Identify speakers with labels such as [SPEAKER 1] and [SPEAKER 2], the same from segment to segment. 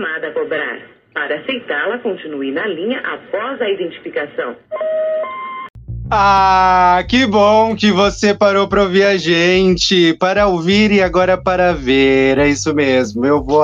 [SPEAKER 1] chamada a cobrar. Para aceitá-la, continue na linha após a identificação.
[SPEAKER 2] Ah, que bom que você parou para ouvir a gente, para ouvir e agora para ver. É isso mesmo. Eu vou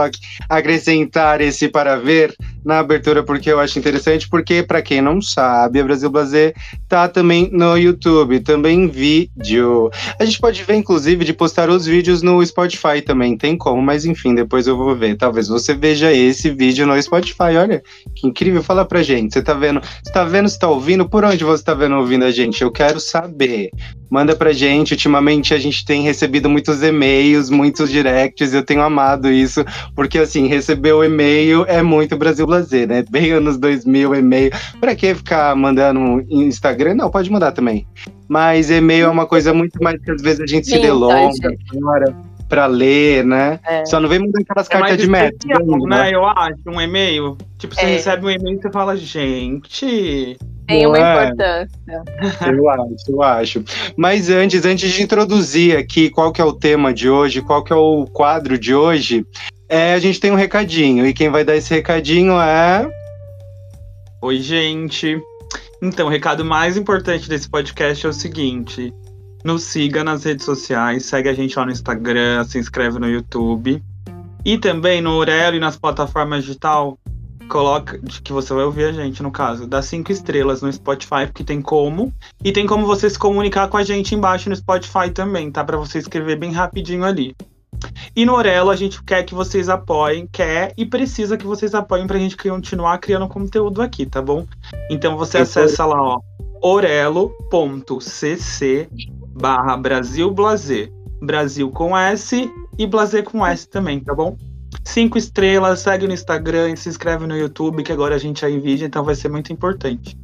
[SPEAKER 2] acrescentar esse para ver na abertura porque eu acho interessante, porque para quem não sabe, a Brasil Blazer tá também no YouTube, também em vídeo. A gente pode ver inclusive de postar os vídeos no Spotify também, tem como, mas enfim, depois eu vou ver. Talvez você veja esse vídeo no Spotify. Olha, que incrível. Fala pra gente. Você tá vendo? Você tá vendo, você tá ouvindo? Por onde você tá vendo ouvindo a gente? Eu quero saber. Manda pra gente. Ultimamente a gente tem recebido muitos e-mails, muitos directs. Eu tenho amado isso, porque assim, receber o e-mail é muito Brasil Blazer fazer, né? Bem anos 2000, e-mail. Pra que ficar mandando Instagram? Não, pode mandar também. Mas e-mail é uma coisa muito mais que às vezes a gente se delonga para ler, né? É. Só não vem mandar aquelas é cartas de método.
[SPEAKER 3] Né? né? Eu acho, um e-mail. Tipo, você é. recebe um e-mail e você fala, gente.
[SPEAKER 4] Tem uma é. importância.
[SPEAKER 2] Eu acho, eu acho. Mas antes, antes de introduzir aqui qual que é o tema de hoje, qual que é o quadro de hoje, é, a gente tem um recadinho. E quem vai dar esse recadinho é.
[SPEAKER 3] Oi, gente. Então, o recado mais importante desse podcast é o seguinte: nos siga nas redes sociais, segue a gente lá no Instagram, se inscreve no YouTube. E também no Aurelo e nas plataformas digital, coloca que você vai ouvir a gente, no caso, dá cinco estrelas no Spotify, porque tem como. E tem como você se comunicar com a gente embaixo no Spotify também, tá? Para você escrever bem rapidinho ali. E no Orelo a gente quer que vocês apoiem, quer e precisa que vocês apoiem pra gente continuar criando conteúdo aqui, tá bom? Então você acessa lá, ó, orelo.cc barra Brasil Blazer. Brasil com S e Blazer com S também, tá bom? Cinco estrelas, segue no Instagram e se inscreve no YouTube, que agora a gente é em vídeo, então vai ser muito importante.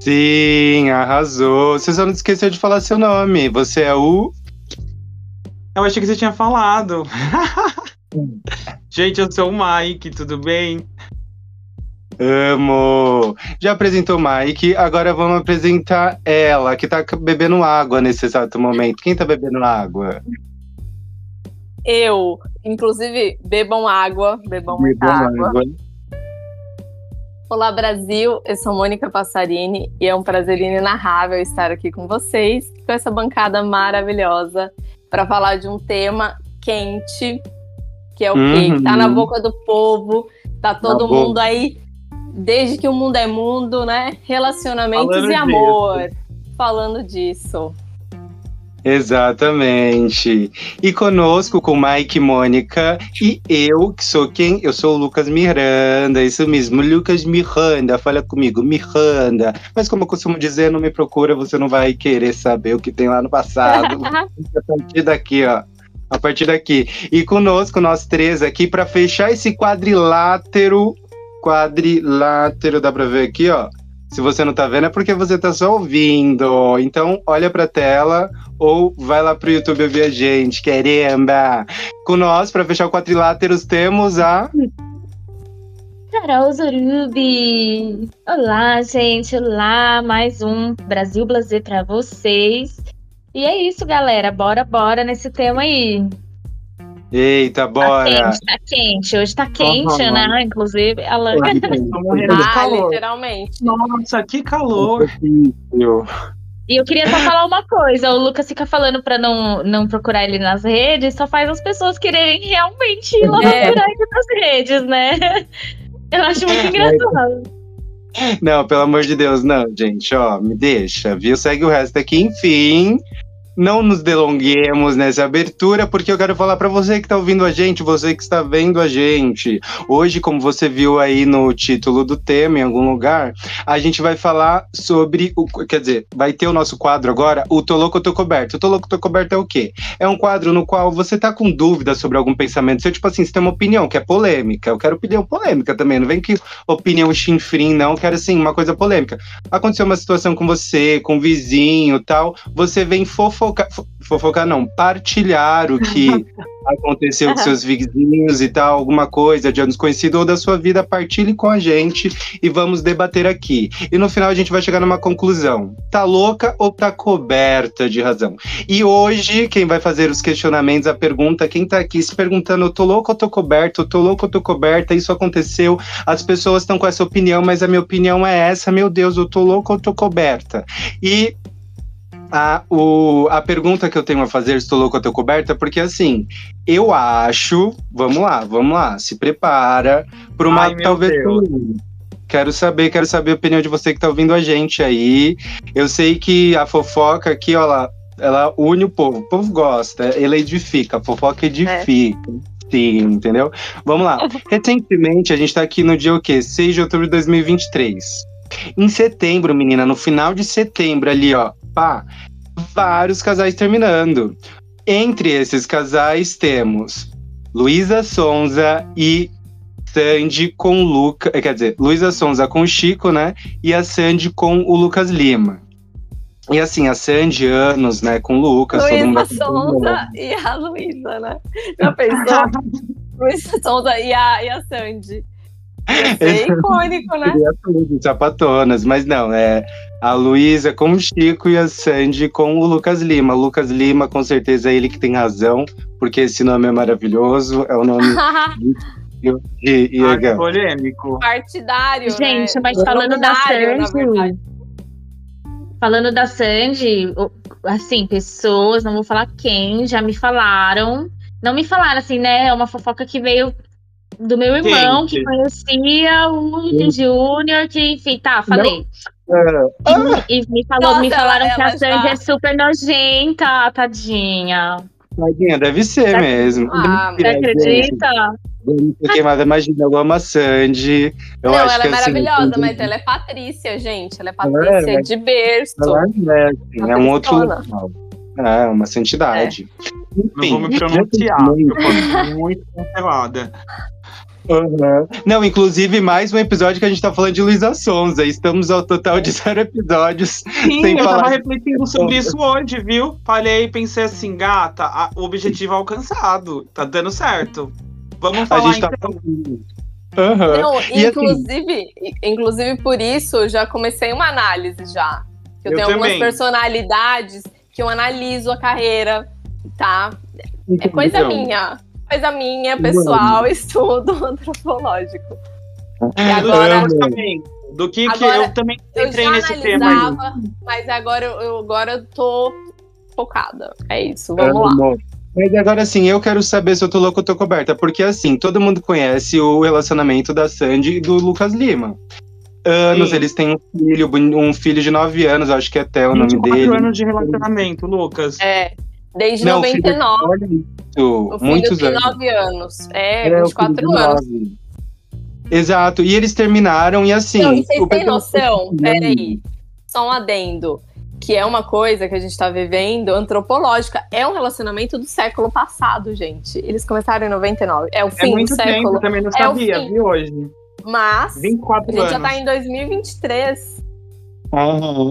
[SPEAKER 2] Sim, arrasou. Você só não esqueceu de falar seu nome. Você é o
[SPEAKER 3] eu achei que você tinha falado. Gente, eu sou o Mike, tudo bem?
[SPEAKER 2] Amo! Já apresentou o Mike, agora vamos apresentar ela, que tá bebendo água nesse exato momento. Quem tá bebendo água?
[SPEAKER 4] Eu. Inclusive, bebam água, bebam muita água. água. Olá, Brasil! Eu sou Mônica Passarini e é um prazer inenarrável estar aqui com vocês, com essa bancada maravilhosa para falar de um tema quente, que é o uhum. quê? Que tá na boca do povo, tá todo na mundo boca. aí, desde que o mundo é mundo, né? Relacionamentos falando e amor. Disso. Falando disso.
[SPEAKER 2] Exatamente. E conosco com Mike Mônica e eu, que sou quem? Eu sou o Lucas Miranda, isso mesmo, Lucas Miranda, fala comigo, Miranda. Mas como eu costumo dizer, não me procura, você não vai querer saber o que tem lá no passado. a partir daqui, ó. A partir daqui. E conosco, nós três aqui, para fechar esse quadrilátero. Quadrilátero, dá pra ver aqui, ó. Se você não tá vendo é porque você tá só ouvindo. Então, olha pra tela ou vai lá pro YouTube ouvir a gente, caramba! Com nós, para fechar o quadriláteros, temos a.
[SPEAKER 5] Carol Zorubi! Olá, gente! Olá! Mais um Brasil Blazer para vocês. E é isso, galera. Bora, bora nesse tema aí.
[SPEAKER 2] Eita, tá bora!
[SPEAKER 5] Tá quente, tá quente. Hoje tá quente, uhum. né? Inclusive, ela.
[SPEAKER 3] Tô morrendo de calor. Ah, literalmente. Nossa, que calor!
[SPEAKER 5] E eu queria só falar uma coisa: o Lucas fica falando pra não, não procurar ele nas redes, só faz as pessoas quererem realmente ir lá é. procurar ele nas redes, né? Eu acho muito é. engraçado.
[SPEAKER 2] Não, pelo amor de Deus, não, gente, ó, me deixa, viu? Segue o resto aqui, enfim não nos delonguemos nessa abertura, porque eu quero falar para você que está ouvindo a gente, você que está vendo a gente. Hoje, como você viu aí no título do tema, em algum lugar, a gente vai falar sobre o. Quer dizer, vai ter o nosso quadro agora, o Tô Louco, Tô Coberto. O Tô Louco, Tô Coberto é o quê? É um quadro no qual você tá com dúvida sobre algum pensamento. Você, tipo assim, você tem uma opinião que é polêmica. Eu quero opinião polêmica também. Não vem que opinião chinfrim, não. Eu quero, assim, uma coisa polêmica. Aconteceu uma situação com você, com um vizinho tal. Você vem fofocar fofocar não, partilhar o que aconteceu com seus vizinhos e tal, alguma coisa de anos conhecido ou da sua vida, partilhe com a gente e vamos debater aqui. E no final a gente vai chegar numa conclusão. Tá louca ou tá coberta de razão? E hoje, quem vai fazer os questionamentos, a pergunta, quem tá aqui se perguntando, eu tô louco ou tô coberto, eu tô louco ou tô coberta, isso aconteceu, as pessoas estão com essa opinião, mas a minha opinião é essa, meu Deus, eu tô louco ou tô coberta? E a, o, a pergunta que eu tenho a fazer, estou louco, eu tô coberta, porque assim, eu acho, vamos lá, vamos lá, se prepara para uma
[SPEAKER 3] Ai,
[SPEAKER 2] talvez. Quero saber, quero saber a opinião de você que tá ouvindo a gente aí. Eu sei que a fofoca aqui, ó, ela, ela une o povo. O povo gosta, ela edifica, a fofoca edifica. Sim, entendeu? Vamos lá. Recentemente, a gente tá aqui no dia o quê? 6 de outubro de 2023. Em setembro, menina, no final de setembro ali, ó, vários casais terminando. Entre esses casais temos Luísa Sonza e Sandy com o Luca, eh, quer dizer, Luísa Sonza com o Chico, né? E a Sandy com o Lucas Lima. E assim, a Sandy, anos, né, com o Lucas,
[SPEAKER 4] Luísa Sonza e a Luísa, né? Já pensou? Luísa Sonza e a, e a Sandy. Ia ser icônico, né?
[SPEAKER 2] Sapatonas, mas não, é a Luísa com o Chico e a Sandy com o Lucas Lima. O Lucas Lima, com certeza, é ele que tem razão, porque esse nome é maravilhoso, é o nome de de
[SPEAKER 3] Ai,
[SPEAKER 2] Iega.
[SPEAKER 3] polêmico.
[SPEAKER 4] Partidário.
[SPEAKER 5] Gente,
[SPEAKER 4] né?
[SPEAKER 5] mas falando da Sandy, falando da Sandy, assim, pessoas, não vou falar quem, já me falaram. Não me falaram assim, né? É uma fofoca que veio do meu irmão,
[SPEAKER 3] Quente.
[SPEAKER 5] que conhecia o Júnior, que, enfim, tá, falei.
[SPEAKER 2] Ah,
[SPEAKER 5] E, e me, falou, me
[SPEAKER 4] Nossa,
[SPEAKER 5] falaram
[SPEAKER 4] ela-
[SPEAKER 5] que a
[SPEAKER 4] ela
[SPEAKER 5] Sandy
[SPEAKER 4] já-
[SPEAKER 5] é super nojenta, tadinha.
[SPEAKER 2] Tadinha, deve ser
[SPEAKER 5] Tá-
[SPEAKER 2] mesmo.
[SPEAKER 4] Ah,
[SPEAKER 5] Você acredita?
[SPEAKER 2] Queimada, imagina, eu amo a Sandy. Eu
[SPEAKER 4] não,
[SPEAKER 2] acho
[SPEAKER 4] ela
[SPEAKER 2] que,
[SPEAKER 4] é
[SPEAKER 2] assim,
[SPEAKER 4] maravilhosa, mas ela é Patrícia, gente. Ela é
[SPEAKER 2] Ela
[SPEAKER 4] Patrícia
[SPEAKER 2] é,
[SPEAKER 4] de berço.
[SPEAKER 2] Ela é, assim, é um outro
[SPEAKER 4] Patriciana.
[SPEAKER 2] local. É, uma santidade.
[SPEAKER 3] Não vou me
[SPEAKER 2] Enfim,
[SPEAKER 3] pronunciar, eu posso ser muito cancelada.
[SPEAKER 2] Uhum. Não, inclusive, mais um episódio que a gente tá falando de Luísa Sonza. Estamos ao total de zero episódios.
[SPEAKER 3] Sim,
[SPEAKER 2] Sem
[SPEAKER 3] eu
[SPEAKER 2] falar
[SPEAKER 3] tava refletindo sobre isso hoje, viu? Falei, pensei assim, gata, a- o objetivo alcançado. Tá dando certo. Vamos
[SPEAKER 2] A
[SPEAKER 3] falar
[SPEAKER 2] gente tá
[SPEAKER 3] então.
[SPEAKER 2] falando. Aham.
[SPEAKER 4] Não,
[SPEAKER 2] E assim-
[SPEAKER 4] inclusive, inclusive por isso eu já comecei uma análise já. Eu,
[SPEAKER 3] Eu
[SPEAKER 4] tenho algumas
[SPEAKER 3] também.
[SPEAKER 4] personalidades que eu analiso a carreira, tá? É coisa
[SPEAKER 2] Então,
[SPEAKER 4] minha. Coisa minha, pessoal, estudo antropológico. E
[SPEAKER 3] Do
[SPEAKER 4] agora,
[SPEAKER 3] que também. Do que, que
[SPEAKER 4] Agora,
[SPEAKER 3] eu também
[SPEAKER 4] eu
[SPEAKER 3] entrei nesse tema aí.
[SPEAKER 4] mas agora eu, eu- agora eu tô focada. É isso, vamos lá.
[SPEAKER 2] Mas agora sim, eu quero saber se eu tô louco ou tô coberta. Porque assim, todo mundo conhece o relacionamento da Sandy e do Lucas Lima. Anos,
[SPEAKER 3] Sim.
[SPEAKER 2] eles têm um filho, um filho de 9 anos, acho que até o nome
[SPEAKER 3] 24
[SPEAKER 2] dele.
[SPEAKER 3] anos de relacionamento, Lucas.
[SPEAKER 4] É, desde
[SPEAKER 2] Não, o filho-
[SPEAKER 4] 99.
[SPEAKER 2] Olha isso,
[SPEAKER 4] O filho
[SPEAKER 2] muitos
[SPEAKER 4] tem
[SPEAKER 2] anos.
[SPEAKER 4] 9 anos. É,
[SPEAKER 2] É, o filho
[SPEAKER 4] 24
[SPEAKER 2] de
[SPEAKER 4] anos.
[SPEAKER 2] Exato, e eles terminaram e assim.
[SPEAKER 4] Não, e vocês têm noção? Peraí. Só um adendo. Que é uma coisa que a gente tá vivendo antropológica. É um relacionamento do século passado, gente. Eles começaram em 99. É o
[SPEAKER 3] É
[SPEAKER 4] fim do
[SPEAKER 3] muito tempo,
[SPEAKER 4] século.
[SPEAKER 3] eu também não
[SPEAKER 4] É
[SPEAKER 3] sabia,
[SPEAKER 4] fim.
[SPEAKER 3] viu, hoje.
[SPEAKER 4] Mas a
[SPEAKER 3] 24
[SPEAKER 4] gente
[SPEAKER 3] anos.
[SPEAKER 4] já tá em 2023.
[SPEAKER 2] Aham.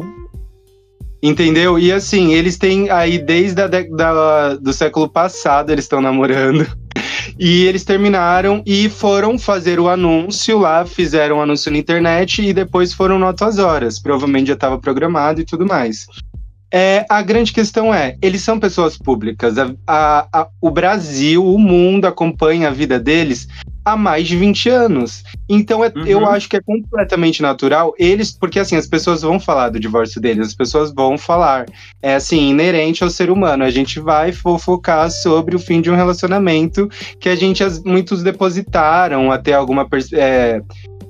[SPEAKER 2] Entendeu? E assim, eles têm aí desde a da, do século passado, eles estão namorando. E eles terminaram e foram fazer o anúncio lá, fizeram o anúncio na internet e depois foram no Altas Horas. Provavelmente já estava programado e tudo mais. É, a grande questão é, eles são pessoas públicas. A- a- a- o Brasil, o mundo acompanha a vida deles há mais de 20 anos. Então é-
[SPEAKER 3] Uhum.
[SPEAKER 2] eu acho que é completamente natural eles, porque assim, as pessoas vão falar do divórcio deles, as pessoas vão falar. É assim, inerente ao ser humano. A gente vai fofocar sobre o fim de um relacionamento que a gente, muitos depositaram até alguma é,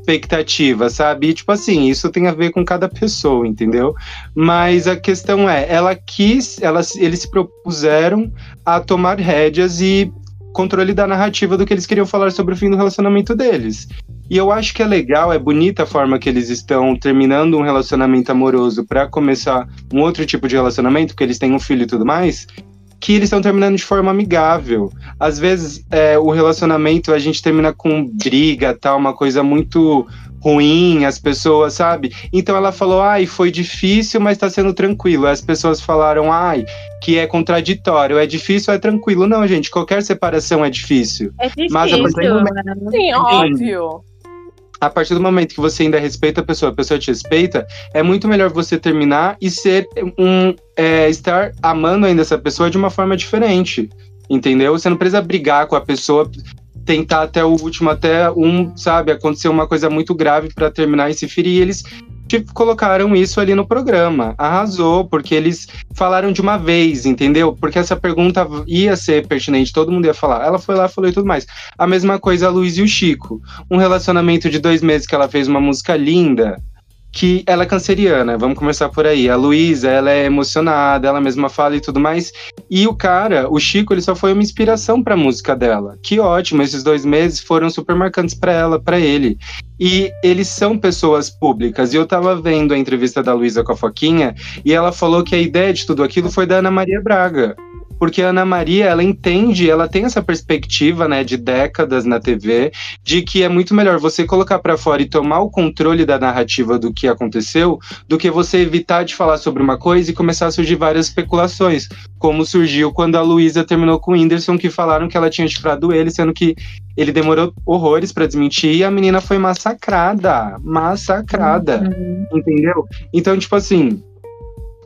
[SPEAKER 2] expectativa, sabe? E, tipo assim, isso tem a ver com cada pessoa, entendeu? Mas a questão é, ela quis, elas, eles se propuseram a tomar rédeas e controle da narrativa do que eles queriam falar sobre o fim do relacionamento deles. E eu acho que é legal, é bonita a forma que eles estão terminando um relacionamento amoroso para começar um outro tipo de relacionamento, porque eles têm um filho e tudo mais, que eles estão terminando de forma amigável. Às vezes é, o relacionamento a gente termina com briga, tal, uma coisa muito ruim, as pessoas, sabe? Então ela falou, ai, foi difícil, mas tá sendo tranquilo. As pessoas falaram, ai, que é contraditório, é difícil, é tranquilo. Não, gente, qualquer separação é difícil.
[SPEAKER 5] É difícil.
[SPEAKER 2] Mas a partir do momento-
[SPEAKER 5] né?
[SPEAKER 4] Sim, óbvio.
[SPEAKER 2] a partir do momento que você ainda respeita a pessoa, a pessoa te respeita, é muito melhor você terminar e ser um. é, estar amando ainda essa pessoa de uma forma diferente. Entendeu? Você não precisa brigar com a pessoa, tentar até o último, até um, sabe, acontecer uma coisa muito grave pra terminar e se ferir. E eles tipo, colocaram isso ali no programa. Arrasou, porque eles falaram de uma vez, entendeu? Porque essa pergunta ia ser pertinente, todo mundo ia falar. Ela foi lá, falou e tudo mais. A mesma coisa a Luiz e o Chico. Um relacionamento de dois meses que ela fez uma música linda. Que ela é canceriana, vamos começar por aí. A Luísa, ela é emocionada, ela mesma fala e tudo mais. E o cara, o Chico, ele só foi uma inspiração pra música dela. Que ótimo, esses dois meses foram super marcantes pra ela, pra ele. E eles são pessoas públicas. E eu tava vendo a entrevista da Luísa com a Foquinha, e ela falou que a ideia de tudo aquilo foi da Ana Maria Braga. Porque a Ana Maria, ela entende, ela tem essa perspectiva, né, de décadas na TV, de que é muito melhor você colocar pra fora e tomar o controle da narrativa do que aconteceu, do que você evitar de falar sobre uma coisa e começar a surgir várias especulações, como surgiu quando a Luísa terminou com o Whindersson, que falaram que ela tinha chifrado ele, sendo que ele demorou horrores pra desmentir e a menina foi massacrada, massacrada, entendeu? Então, tipo assim,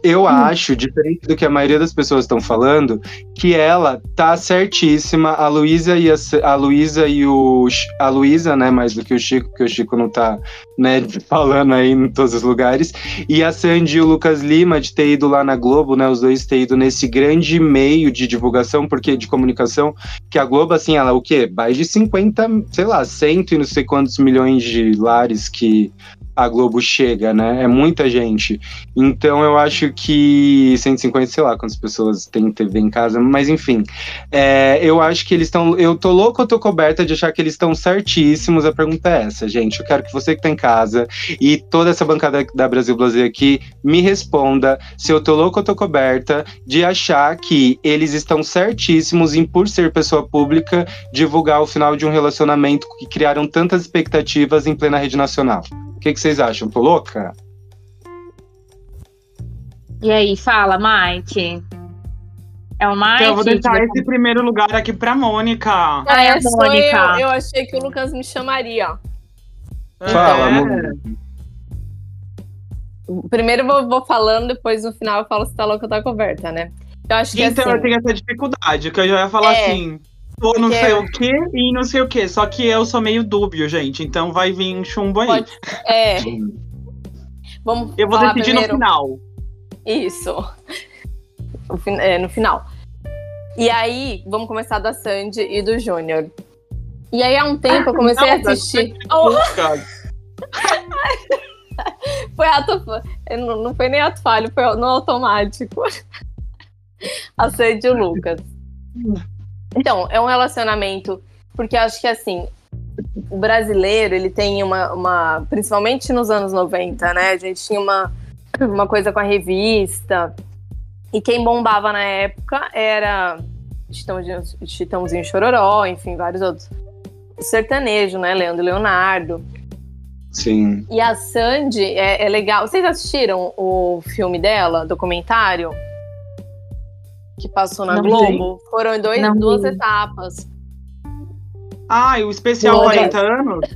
[SPEAKER 2] eu acho, diferente do que a maioria das pessoas estão falando, que ela tá certíssima. A Luísa e a, a Luísa e o a Luísa, né, mais do que o Chico, porque o Chico não tá, né, falando aí em todos os lugares. E a Sandy e o Lucas Lima de ter ido lá na Globo, né, os dois ter ido nesse grande meio de divulgação, porque de comunicação, que a Globo assim, ela o quê? Mais de 50, sei lá, cento e não sei quantos milhões de lares que a Globo chega, né? É muita gente. Então eu acho que 150, sei lá quantas pessoas têm TV em casa, mas enfim. É, eu acho que eles estão. Eu tô louco, eu tô coberta de achar que eles estão certíssimos. A pergunta é essa, gente. Eu quero que você que tá em casa e toda essa bancada da Brasil Blazer aqui me responda se eu tô louco, eu tô coberta de achar que eles estão certíssimos em, por ser pessoa pública, divulgar o final de um relacionamento que criaram tantas expectativas em plena rede nacional. O que, que vocês acham? Tô louca?
[SPEAKER 5] E aí, fala, Mike. É o Mike?
[SPEAKER 3] Então eu vou deixar
[SPEAKER 5] que-
[SPEAKER 3] esse primeiro lugar aqui pra Mônica.
[SPEAKER 5] Ai, a
[SPEAKER 4] É,
[SPEAKER 5] Mônica.
[SPEAKER 4] eu. Eu achei que o Lucas me chamaria.
[SPEAKER 2] Fala,
[SPEAKER 3] É.
[SPEAKER 2] amor.
[SPEAKER 4] Primeiro eu vou, vou falando, depois no final eu falo se tá louca ou tá coberta, né? Eu acho que
[SPEAKER 3] Então
[SPEAKER 4] assim,
[SPEAKER 3] eu tenho essa dificuldade, que eu já ia falar
[SPEAKER 4] É.
[SPEAKER 3] assim. Ou não sei o que e não sei o que. Só que eu sou meio dúbio, gente. Então vai vir chumbo aí.
[SPEAKER 4] Pode- é. Vamos
[SPEAKER 3] Eu vou decidir
[SPEAKER 4] primeiro.
[SPEAKER 3] no final.
[SPEAKER 4] Isso. É, no final. E aí, vamos começar da Sandy e do Júnior. E aí, há um tempo, eu comecei a
[SPEAKER 3] Não, da
[SPEAKER 4] assistir. Oh, foi ato. Não, não foi nem ato falho, foi no automático. A Sandy e o Lucas. Então, é um relacionamento. Porque acho que assim. O brasileiro, ele tem uma, uma. Principalmente nos anos 90, né? A gente tinha uma, uma coisa com a revista. E quem bombava na época era Chitãozinho, Chitãozinho Chororó, enfim, vários outros. O sertanejo, né? Leandro Leonardo.
[SPEAKER 2] Sim.
[SPEAKER 4] E a Sandy é, é legal. Vocês assistiram o filme dela, documentário? Que passou na
[SPEAKER 5] Não.
[SPEAKER 4] Globo? Foram em dois,
[SPEAKER 5] Não
[SPEAKER 4] duas
[SPEAKER 5] vi.
[SPEAKER 4] etapas.
[SPEAKER 3] Ah, e o especial
[SPEAKER 4] Olha.
[SPEAKER 3] 40 anos?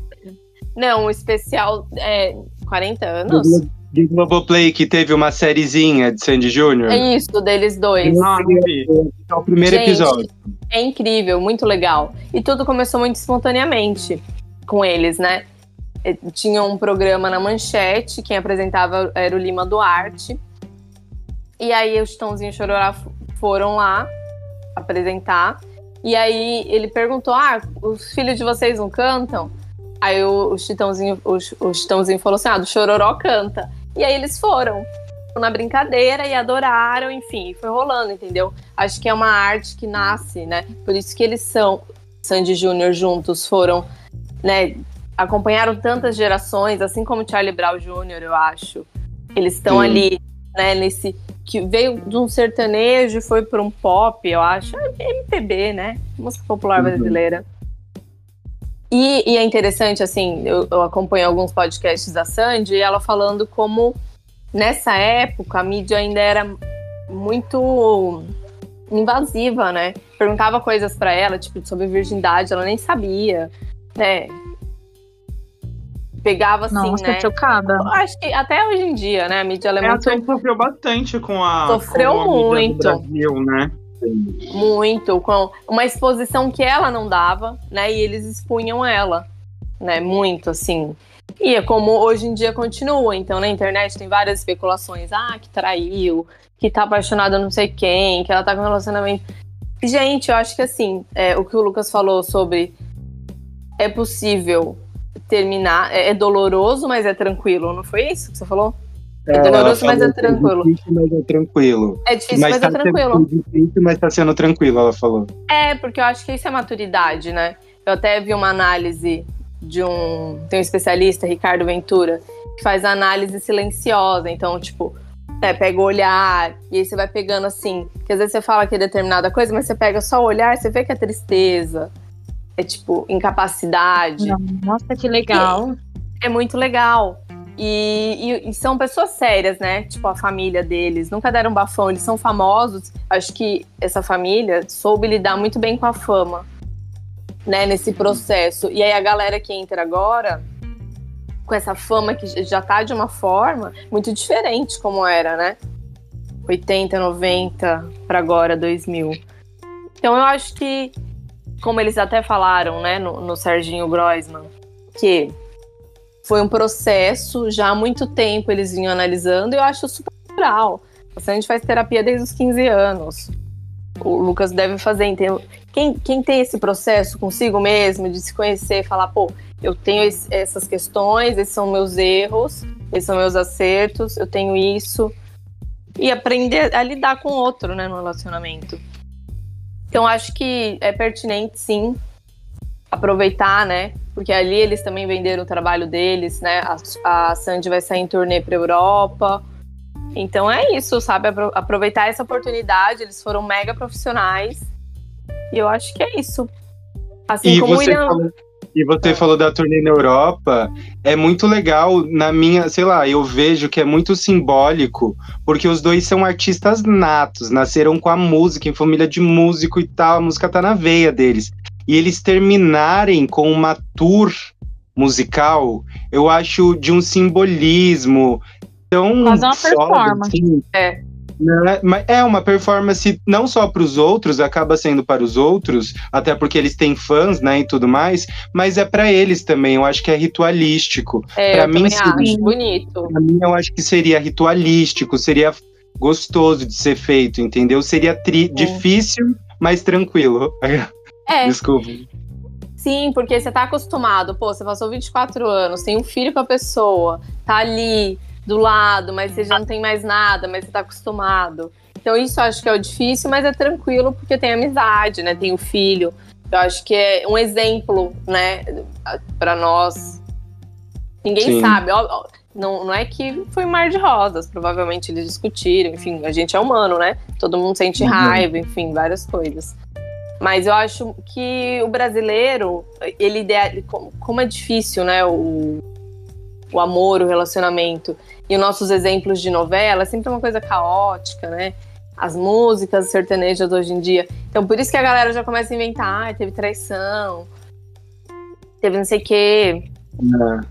[SPEAKER 4] Não, o especial é 40 anos?
[SPEAKER 2] De Globoplay, que teve uma sériezinha de Sandy Júnior.
[SPEAKER 4] É isso, deles dois.
[SPEAKER 3] Ah, não vi.
[SPEAKER 2] É o primeiro
[SPEAKER 4] Gente,
[SPEAKER 2] episódio.
[SPEAKER 4] É incrível, muito legal. E tudo começou muito espontaneamente com eles, né? Eh, Tinha um programa na Manchete, quem apresentava era o Lima Duarte. E aí os Chitãozinho e Chororá f- foram lá apresentar. E aí ele perguntou: Ah, os filhos de vocês não cantam? Aí o, o, Chitãozinho, o, o Chitãozinho falou assim: Ah, do Chororó canta. E aí eles foram na brincadeira e adoraram, enfim, foi rolando, entendeu? Acho que é uma arte que nasce, né? Por isso que eles são, Sandy Júnior juntos foram, né? Acompanharam tantas gerações, assim como Charlie Brown Jr., eu acho. Eles estão ali, né? Nesse. Que veio de um sertanejo e foi para um pop, eu acho. É MPB, né? Música popular
[SPEAKER 2] Uhum.
[SPEAKER 4] brasileira. E, e, é interessante, assim, eu, eu acompanho alguns podcasts da Sandy e ela falando como nessa época a mídia ainda era muito invasiva, né? Perguntava coisas para ela, tipo, sobre virgindade, ela nem sabia, né? Pegava assim,
[SPEAKER 5] Nossa,
[SPEAKER 4] né?
[SPEAKER 5] chocada.
[SPEAKER 4] Acho que até hoje em dia, né? A mídia ela é,
[SPEAKER 3] Ela
[SPEAKER 4] muito.
[SPEAKER 3] sempre sofreu bastante com a.
[SPEAKER 4] Sofreu
[SPEAKER 3] com a mídia do
[SPEAKER 4] muito.
[SPEAKER 3] Brasil, né?
[SPEAKER 4] Muito, com uma exposição que ela não dava, né? E eles expunham ela, né? Muito, assim. E é como hoje em dia continua. Então, na internet tem várias especulações. Ah, que traiu, que tá apaixonada não sei quem, que ela tá com um relacionamento. Gente, eu acho que assim, é, o que o Lucas falou sobre é possível terminar, é, é doloroso, mas é tranquilo, não foi isso que você falou? É, doloroso, mas é tranquilo.
[SPEAKER 2] É difícil, mas é tranquilo.
[SPEAKER 4] É difícil, mas, mas tá é tranquilo.
[SPEAKER 2] difícil, mas tá sendo tranquilo, ela falou.
[SPEAKER 4] É, porque eu acho que isso é maturidade, né? Eu até vi uma análise de um. Tem um especialista, Ricardo Ventura, que faz análise silenciosa. Então, tipo, é, pega o olhar, e aí você vai pegando assim. Que às vezes você fala que é determinada coisa, mas você pega só o olhar, você vê que é tristeza. É tipo, incapacidade.
[SPEAKER 5] Nossa, que legal.
[SPEAKER 4] É, é muito legal. E, e, e, são pessoas sérias, né? Tipo, a família deles. Nunca deram bafão, eles são famosos. Acho que essa família soube lidar muito bem com a fama, né? Nesse processo. E aí a galera que entra agora, com essa fama que já tá de uma forma muito diferente como era, né? 80, 90 para agora 2000. Então eu acho que, como eles até falaram, né, no, no Serginho Groisman, que foi um processo, já há muito tempo eles vinham analisando, e eu acho super natural. A gente faz terapia desde os 15 anos. O Lucas deve fazer. Quem, quem tem esse processo consigo mesmo, de se conhecer, falar, pô, eu tenho essas questões, esses são meus erros, esses são meus acertos, eu tenho isso. E aprender a lidar com o outro, né, no relacionamento. Então, acho que é pertinente, sim, aproveitar, né, porque ali eles também venderam o trabalho deles, né? A, a Sandy vai sair em turnê para Europa. Então é isso, sabe? Aproveitar essa oportunidade. Eles foram mega profissionais. E eu acho que é isso. Assim
[SPEAKER 2] e
[SPEAKER 4] como
[SPEAKER 2] você
[SPEAKER 4] William...
[SPEAKER 2] falou, E você é. falou da turnê na Europa. É muito legal, na minha, sei lá, eu vejo que é muito simbólico, porque os dois são artistas natos, nasceram com a música, em família de músico e tal, a música tá na veia deles e eles terminarem com uma tour musical, eu acho de um simbolismo tão
[SPEAKER 5] Fazer uma performance. Assim,
[SPEAKER 4] é.
[SPEAKER 2] Né? É uma performance não só para os outros, acaba sendo para os outros, até porque eles têm fãs, né, e tudo mais, mas é para eles também. Eu acho que é ritualístico.
[SPEAKER 4] É,
[SPEAKER 2] para
[SPEAKER 4] mim, seria, acho bonito.
[SPEAKER 2] Para mim, eu acho que seria ritualístico, seria gostoso de ser feito, entendeu? Seria tri- difícil, mas tranquilo.
[SPEAKER 4] É.
[SPEAKER 2] Desculpa.
[SPEAKER 4] Sim, porque você tá acostumado, pô, você passou 24 anos, tem um filho com a pessoa, tá ali do lado, mas você já não tem mais nada, mas você tá acostumado. Então isso eu acho que é o difícil, mas é tranquilo porque tem amizade, né? Tem o filho. Eu acho que é um exemplo, né, para nós. Ninguém Sim. sabe, ó, não, não é que foi mar de rosas, provavelmente eles discutiram, enfim, a gente é humano, né? Todo mundo sente uhum. raiva, enfim, várias coisas. Mas eu acho que o brasileiro, ele ideal, como é difícil, né, o, o amor, o relacionamento. E os nossos exemplos de novela é sempre uma coisa caótica, né? As músicas sertanejas hoje em dia. Então, por isso que a galera já começa a inventar, ah, teve traição, teve não sei o quê.
[SPEAKER 2] É.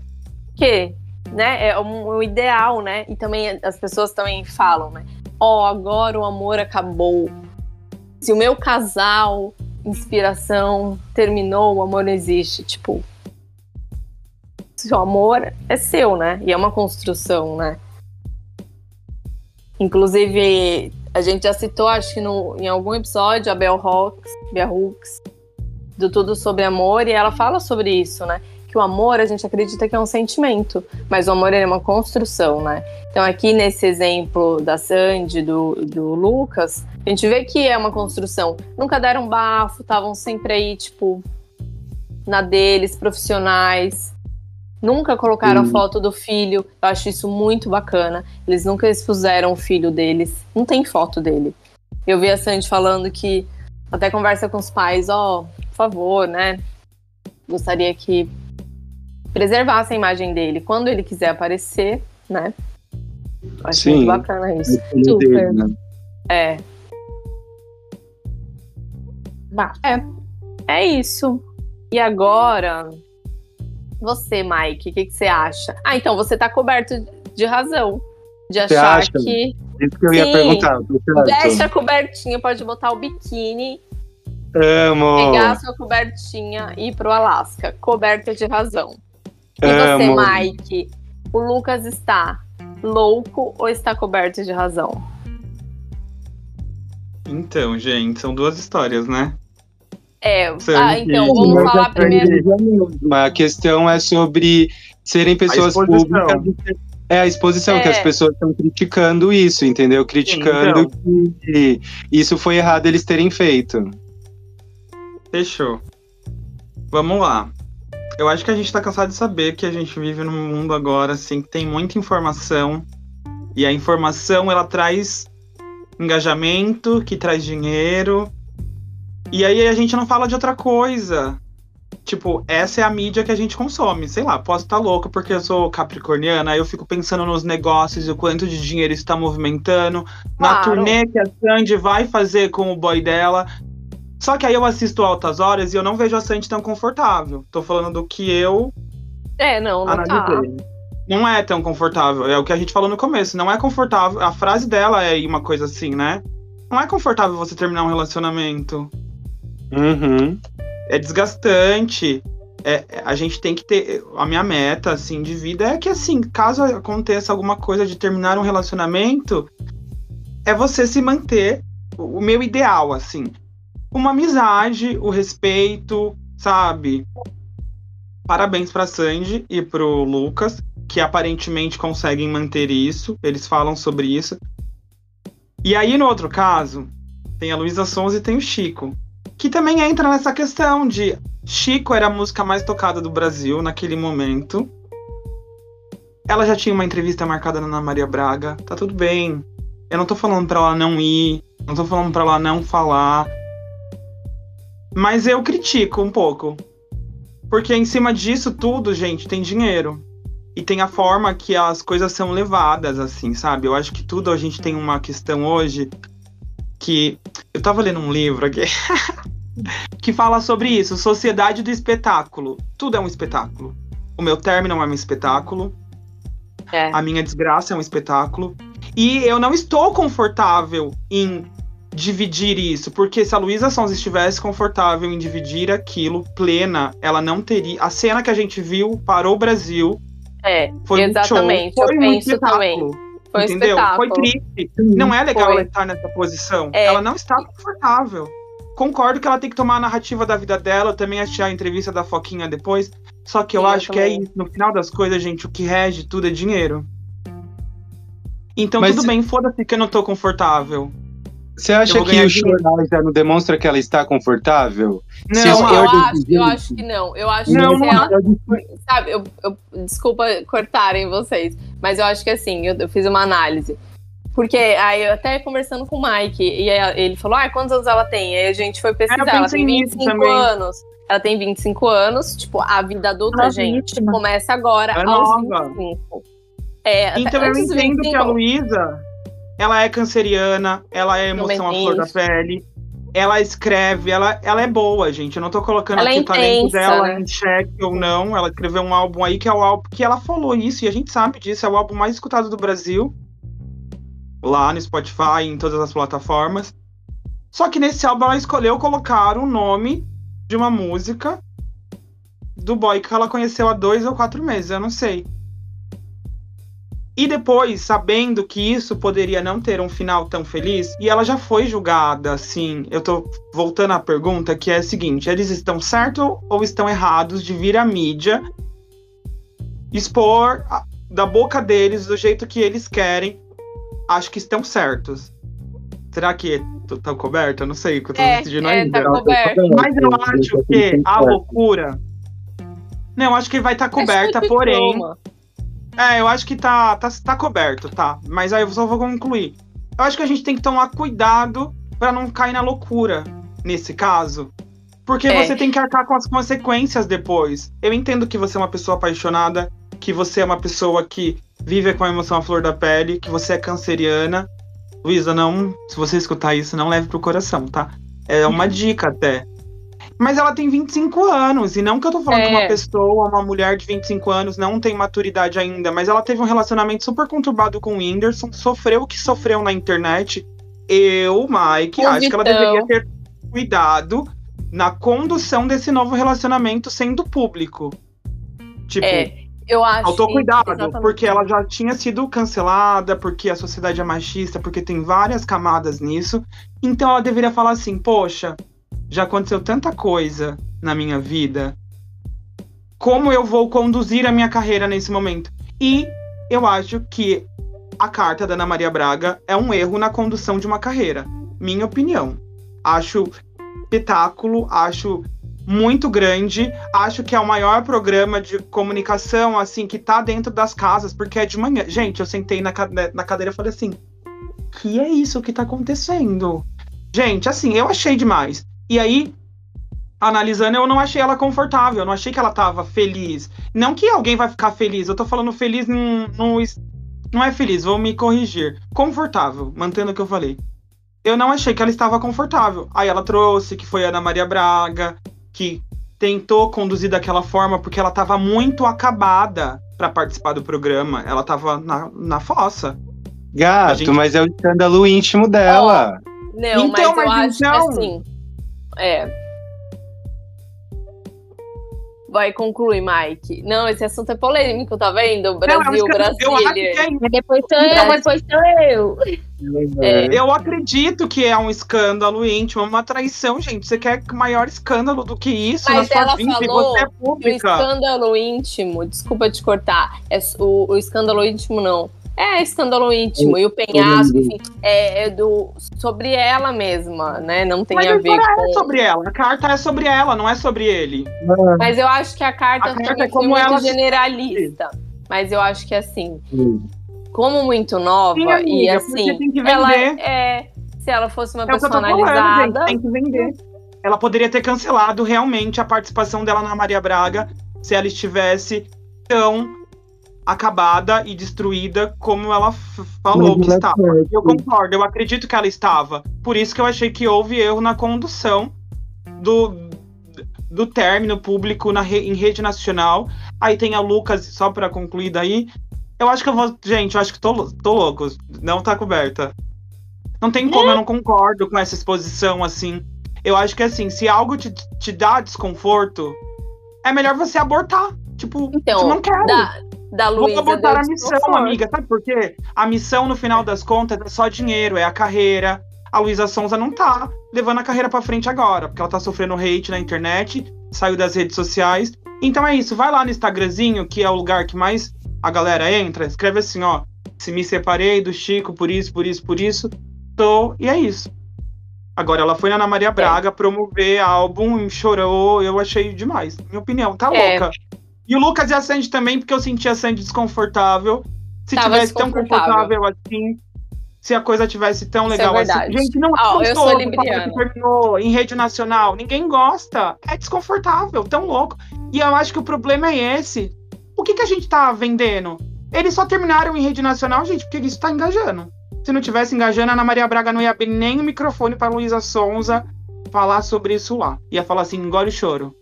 [SPEAKER 4] Que, né? É o, o ideal, né? E também as pessoas também falam, né? Ó, oh, agora o amor acabou se o meu casal, inspiração, terminou, o amor não existe. Tipo, o amor é seu, né? E é uma construção, né? Inclusive, a gente já citou, acho que no, em algum episódio, a Bell Hooks, Bell Hooks, do Tudo Sobre Amor, e ela fala sobre isso, né? que o amor a gente acredita que é um sentimento, mas o amor é uma construção, né? Então aqui nesse exemplo da Sandy, do, do Lucas, a gente vê que é uma construção. Nunca deram bafo, estavam sempre aí, tipo, na deles, profissionais. Nunca colocaram a foto do filho. Eu acho isso muito bacana. Eles nunca expuseram o filho deles. Não tem foto dele. Eu vi a Sandy falando que até conversa com os pais, ó, oh, por favor, né? gostaria que preservasse a imagem dele quando ele quiser aparecer, né? Acho
[SPEAKER 2] Sim.
[SPEAKER 4] muito bacana isso.
[SPEAKER 5] Super.
[SPEAKER 2] Né?
[SPEAKER 4] É,
[SPEAKER 5] Bah.
[SPEAKER 4] é isso. E agora, você, Mike, o que, que você acha? Ah, então você tá coberto de razão. De
[SPEAKER 2] Você
[SPEAKER 4] achar
[SPEAKER 2] acha?
[SPEAKER 4] que
[SPEAKER 2] Isso que eu ia
[SPEAKER 4] Sim.
[SPEAKER 2] perguntar. tá certo?
[SPEAKER 4] veste a cobertinha, pode botar o biquíni,
[SPEAKER 2] Amo.
[SPEAKER 4] pegar a sua cobertinha e ir pro Alasca. Coberta de razão. E
[SPEAKER 2] Amo.
[SPEAKER 4] você, Mike? O Lucas está louco ou está coberto de razão?
[SPEAKER 3] Então, gente, são duas histórias, né?
[SPEAKER 4] É, ah, então
[SPEAKER 3] Sim,
[SPEAKER 4] vamos
[SPEAKER 2] Mas
[SPEAKER 4] falar primeiro.
[SPEAKER 2] A questão é sobre serem pessoas públicas. É a exposição,
[SPEAKER 4] É.
[SPEAKER 2] que as pessoas estão criticando isso, entendeu? Criticando
[SPEAKER 3] então.
[SPEAKER 2] que isso foi errado eles terem feito.
[SPEAKER 3] Fechou. Vamos lá. Eu acho que a gente tá cansado de saber que a gente vive num mundo agora, assim, que tem muita informação. E a informação, ela traz engajamento, que traz dinheiro. E aí a gente não fala de outra coisa. Tipo, essa é a mídia que a gente consome. Sei lá, posso estar louca porque eu sou capricorniana, aí eu fico pensando nos negócios e o quanto de dinheiro isso tá movimentando. Na
[SPEAKER 4] Claro.
[SPEAKER 3] turnê que a Sandy vai fazer com o boy dela. Só que aí eu assisto Altas Horas e eu não vejo a Sandy tão confortável. Tô falando do que eu
[SPEAKER 4] É, não, não tá.
[SPEAKER 3] analisei. Não é tão confortável. É o que a gente falou no começo. Não é confortável. A frase dela é uma coisa assim, né? Não é confortável você terminar um relacionamento.
[SPEAKER 2] Uhum.
[SPEAKER 3] É desgastante. É, é- a gente tem que ter. A minha meta, assim, de vida é que, assim, caso aconteça alguma coisa de terminar um relacionamento, é você se manter. O meu ideal, assim. Uma amizade, o respeito, sabe? Parabéns pra Sandy e pro Lucas, que aparentemente conseguem manter isso. Eles falam sobre isso. E aí, no outro caso, tem a Luísa Sons e tem o Chico. Que também entra nessa questão de Chico era a música mais tocada do Brasil naquele momento. Ela já tinha uma entrevista marcada na Ana Maria Braga. Tá tudo bem. Eu não tô falando pra ela não ir. Não tô falando pra ela não falar. Mas eu critico um pouco. Porque em cima disso tudo, gente, tem dinheiro. E tem a forma que as coisas são levadas, assim, sabe? Eu acho que tudo a gente tem uma questão hoje que. Eu tava lendo um livro aqui. que fala sobre isso, sociedade do espetáculo. Tudo é um espetáculo. O meu término é um espetáculo.
[SPEAKER 4] É.
[SPEAKER 3] A minha desgraça é um espetáculo. E eu não estou confortável em dividir isso, porque se a Luísa Sons estivesse confortável em dividir aquilo plena, ela não teria. A cena que a gente viu parou o Brasil.
[SPEAKER 4] É,
[SPEAKER 3] Foi um
[SPEAKER 4] exatamente.
[SPEAKER 3] show, foi
[SPEAKER 4] eu
[SPEAKER 3] um
[SPEAKER 4] penso também. Foi um
[SPEAKER 3] entendeu?
[SPEAKER 4] espetáculo.
[SPEAKER 3] Foi triste. Não é legal
[SPEAKER 4] Foi.
[SPEAKER 3] ela estar nessa posição.
[SPEAKER 4] É.
[SPEAKER 3] Ela não está confortável. Concordo que ela tem que tomar a narrativa da vida dela. Eu também achei a entrevista da Foquinha depois. Só que eu
[SPEAKER 4] Sim, eu
[SPEAKER 3] acho que é isso. No final das coisas, gente, o que rege tudo é dinheiro. Então
[SPEAKER 2] Mas
[SPEAKER 3] tudo
[SPEAKER 2] se-
[SPEAKER 3] bem, foda-se que eu não tô confortável.
[SPEAKER 2] Você acha
[SPEAKER 3] Eu
[SPEAKER 2] que o chorar já não demonstra que ela está confortável?
[SPEAKER 3] Não,
[SPEAKER 4] eu,
[SPEAKER 2] perde
[SPEAKER 4] acho, eu acho que não. Eu acho
[SPEAKER 3] Não,
[SPEAKER 4] que ela,
[SPEAKER 2] é.
[SPEAKER 4] sabe, eu, eu- desculpa cortarem vocês, mas eu acho que assim, eu, eu fiz uma análise. Porque aí eu até conversando com o Mike, e aí ele falou: ah, quantos anos ela tem? Aí a gente foi pesquisar,
[SPEAKER 3] É, eu
[SPEAKER 4] ela tem
[SPEAKER 3] nisso
[SPEAKER 4] 25
[SPEAKER 3] também.
[SPEAKER 4] anos. Ela tem 25 anos, tipo, a vida adulta,
[SPEAKER 5] Novíssima.
[SPEAKER 4] gente, começa agora
[SPEAKER 3] É
[SPEAKER 4] aos
[SPEAKER 3] nova.
[SPEAKER 4] 25. É,
[SPEAKER 3] Então eu entendo que a
[SPEAKER 4] 25,
[SPEAKER 3] Luísa, ela é canceriana, ela é emoção à flor da pele, ela escreve, ela, ela é boa, gente. Eu não tô colocando
[SPEAKER 4] Ela é
[SPEAKER 3] aqui o talento dela em xeque ou não. Ela escreveu um álbum aí que é o álbum que ela falou isso, e a gente sabe disso, é o álbum mais escutado do Brasil. Lá no Spotify, em todas as plataformas. Só que nesse álbum ela escolheu colocar o nome de uma música do boy que ela conheceu há dois ou quatro meses, eu não sei. E depois, sabendo que isso poderia não ter um final tão feliz, e ela já foi julgada, assim. Eu tô voltando à pergunta, que é a seguinte: eles estão certos ou estão errados de vir à mídia expor a- da boca deles do jeito que eles querem? Acho que estão certos. Será que tá coberto? Eu não sei o que eu tô
[SPEAKER 4] É,
[SPEAKER 3] decidindo
[SPEAKER 4] é,
[SPEAKER 3] ainda.
[SPEAKER 4] tá coberto.
[SPEAKER 3] Mas eu acho que a loucura. Não, acho que vai estar coberta,
[SPEAKER 4] Acho que
[SPEAKER 3] porém.
[SPEAKER 4] diploma.
[SPEAKER 3] É, eu acho que tá, tá, tá coberto, tá. Mas aí eu só vou concluir. Eu acho que a gente tem que tomar cuidado pra não cair na loucura nesse caso. Porque
[SPEAKER 4] É.
[SPEAKER 3] você tem que arcar com as consequências depois. Eu entendo que você é uma pessoa apaixonada, que você é uma pessoa que vive com a emoção à flor da pele, que você é canceriana. Luísa, não. Se você escutar isso, não leve pro coração, tá? É uma dica até. Mas ela tem 25 anos, e não que eu tô falando
[SPEAKER 5] É.
[SPEAKER 3] que uma pessoa, uma mulher de 25 anos, não tem maturidade ainda, mas ela teve um relacionamento super conturbado com o Whindersson, sofreu o que sofreu na internet. Eu, Mike,
[SPEAKER 4] o
[SPEAKER 3] acho que ela
[SPEAKER 4] Vitão.
[SPEAKER 3] deveria ter cuidado na condução desse novo relacionamento sendo público. Tipo,
[SPEAKER 4] É, eu acho.
[SPEAKER 3] faltou cuidado,
[SPEAKER 4] exatamente.
[SPEAKER 3] porque ela já tinha sido cancelada, porque a sociedade é machista, porque tem várias camadas nisso. Então ela deveria falar assim: poxa, já aconteceu tanta coisa na minha vida. Como eu vou conduzir a minha carreira nesse momento? E eu acho que a carta da Ana Maria Braga é um erro na condução de uma carreira. Minha opinião. Acho espetáculo, acho muito grande. Acho que é o maior programa de comunicação, assim, que tá dentro das casas, porque é de manhã. Gente, eu sentei na, na cadeira e falei assim: que é isso que tá acontecendo? Gente, assim, eu achei demais. E aí, analisando, eu não achei ela confortável, eu não achei que ela tava feliz. Não que alguém vai ficar feliz, eu tô falando feliz num es- não é feliz, vou me corrigir. Confortável, mantendo o que eu falei. Eu não achei que ela estava confortável. Aí ela trouxe que foi a Ana Maria Braga, que tentou conduzir daquela forma porque ela estava muito acabada para participar do programa. Ela estava na, na fossa.
[SPEAKER 2] Gato,
[SPEAKER 3] gente-
[SPEAKER 2] mas é o escândalo íntimo dela.
[SPEAKER 4] Não,
[SPEAKER 3] Então,
[SPEAKER 4] mas eu
[SPEAKER 3] mas
[SPEAKER 4] acho
[SPEAKER 3] então-
[SPEAKER 4] que assim. É. Vai concluir, Mike. Não, esse assunto é polêmico, tá vendo?
[SPEAKER 3] Não,
[SPEAKER 4] Brasil,
[SPEAKER 3] é
[SPEAKER 4] Brasília.
[SPEAKER 3] é
[SPEAKER 5] depois sou eu,
[SPEAKER 4] Brasil.
[SPEAKER 5] depois sou eu.
[SPEAKER 4] É.
[SPEAKER 3] Eu acredito que é um escândalo íntimo, uma traição, gente. Você quer maior escândalo do que isso
[SPEAKER 4] Mas
[SPEAKER 3] na sua
[SPEAKER 4] ela
[SPEAKER 3] vida?
[SPEAKER 4] Falou
[SPEAKER 3] você é
[SPEAKER 4] O
[SPEAKER 3] pública.
[SPEAKER 4] escândalo íntimo, desculpa te cortar, é o, o escândalo íntimo não. É escândalo íntimo e o penhasco, enfim, é, é do sobre ela mesma, né? Não tem
[SPEAKER 3] Mas
[SPEAKER 4] a
[SPEAKER 3] a
[SPEAKER 4] ver
[SPEAKER 3] é
[SPEAKER 4] com.
[SPEAKER 3] sobre ela. A carta é sobre ela, não é sobre ele.
[SPEAKER 4] Mas eu acho que a carta,
[SPEAKER 3] A carta
[SPEAKER 4] também
[SPEAKER 3] é como
[SPEAKER 4] muito
[SPEAKER 3] ela se-
[SPEAKER 4] generalista. Mas eu acho que assim, como muito nova
[SPEAKER 3] Sim, amiga,
[SPEAKER 4] e assim,
[SPEAKER 3] tem que
[SPEAKER 4] ela
[SPEAKER 3] vender.
[SPEAKER 4] é se ela fosse uma
[SPEAKER 3] É
[SPEAKER 4] pessoa analisada,
[SPEAKER 3] Tem que vender. Ela poderia ter cancelado realmente a participação dela na Maria Braga se ela estivesse tão acabada e destruída como ela falou que estava. Eu concordo, eu acredito que ela estava. Por isso que eu achei que houve erro na condução do, do término público na re- em rede nacional. Aí tem a Lucas, só pra concluir daí. Eu acho que eu vou. Gente, eu acho que tô, tô louco. Não tá coberta. Não tem como, eu não concordo com essa exposição assim. Eu acho que assim, se algo te, te dá desconforto, é melhor você abortar. Tipo,
[SPEAKER 4] então,
[SPEAKER 3] não quer.
[SPEAKER 4] da, da
[SPEAKER 3] Vou
[SPEAKER 4] Luísa
[SPEAKER 3] abortar
[SPEAKER 4] deu
[SPEAKER 3] a missão, amiga. Sabe por quê? A missão, no final das contas, é só dinheiro, é a carreira. A Luísa Sonza não tá levando a carreira pra frente agora, porque ela tá sofrendo hate na internet, saiu das redes sociais. Então é isso, vai lá no Instagramzinho, que é o lugar que mais a galera entra, escreve assim, ó. Se me separei do Chico por isso, por isso, por isso, tô. E é isso. Agora, ela foi na Ana Maria Braga promover álbum e chorou. Eu achei demais. Minha opinião, tá
[SPEAKER 4] É.
[SPEAKER 3] louca. E o Lucas e a Sandy também, porque eu senti a Sandy desconfortável. Se
[SPEAKER 4] Tava
[SPEAKER 3] tivesse tão confortável assim, se a coisa tivesse tão
[SPEAKER 4] Isso é
[SPEAKER 3] legal assim.
[SPEAKER 4] verdade.
[SPEAKER 3] Gente, não é
[SPEAKER 4] eu sou
[SPEAKER 3] gostoso que terminou em rede nacional. Ninguém gosta. É desconfortável, tão louco. E eu acho que o problema é esse. O que, que a gente tá vendendo? Eles só terminaram em rede nacional, gente, porque isso tá engajando. Se não tivesse engajando, a Ana Maria Braga não ia abrir nem o microfone pra Luísa Sonza falar sobre isso lá. Ia falar assim, engole o choro.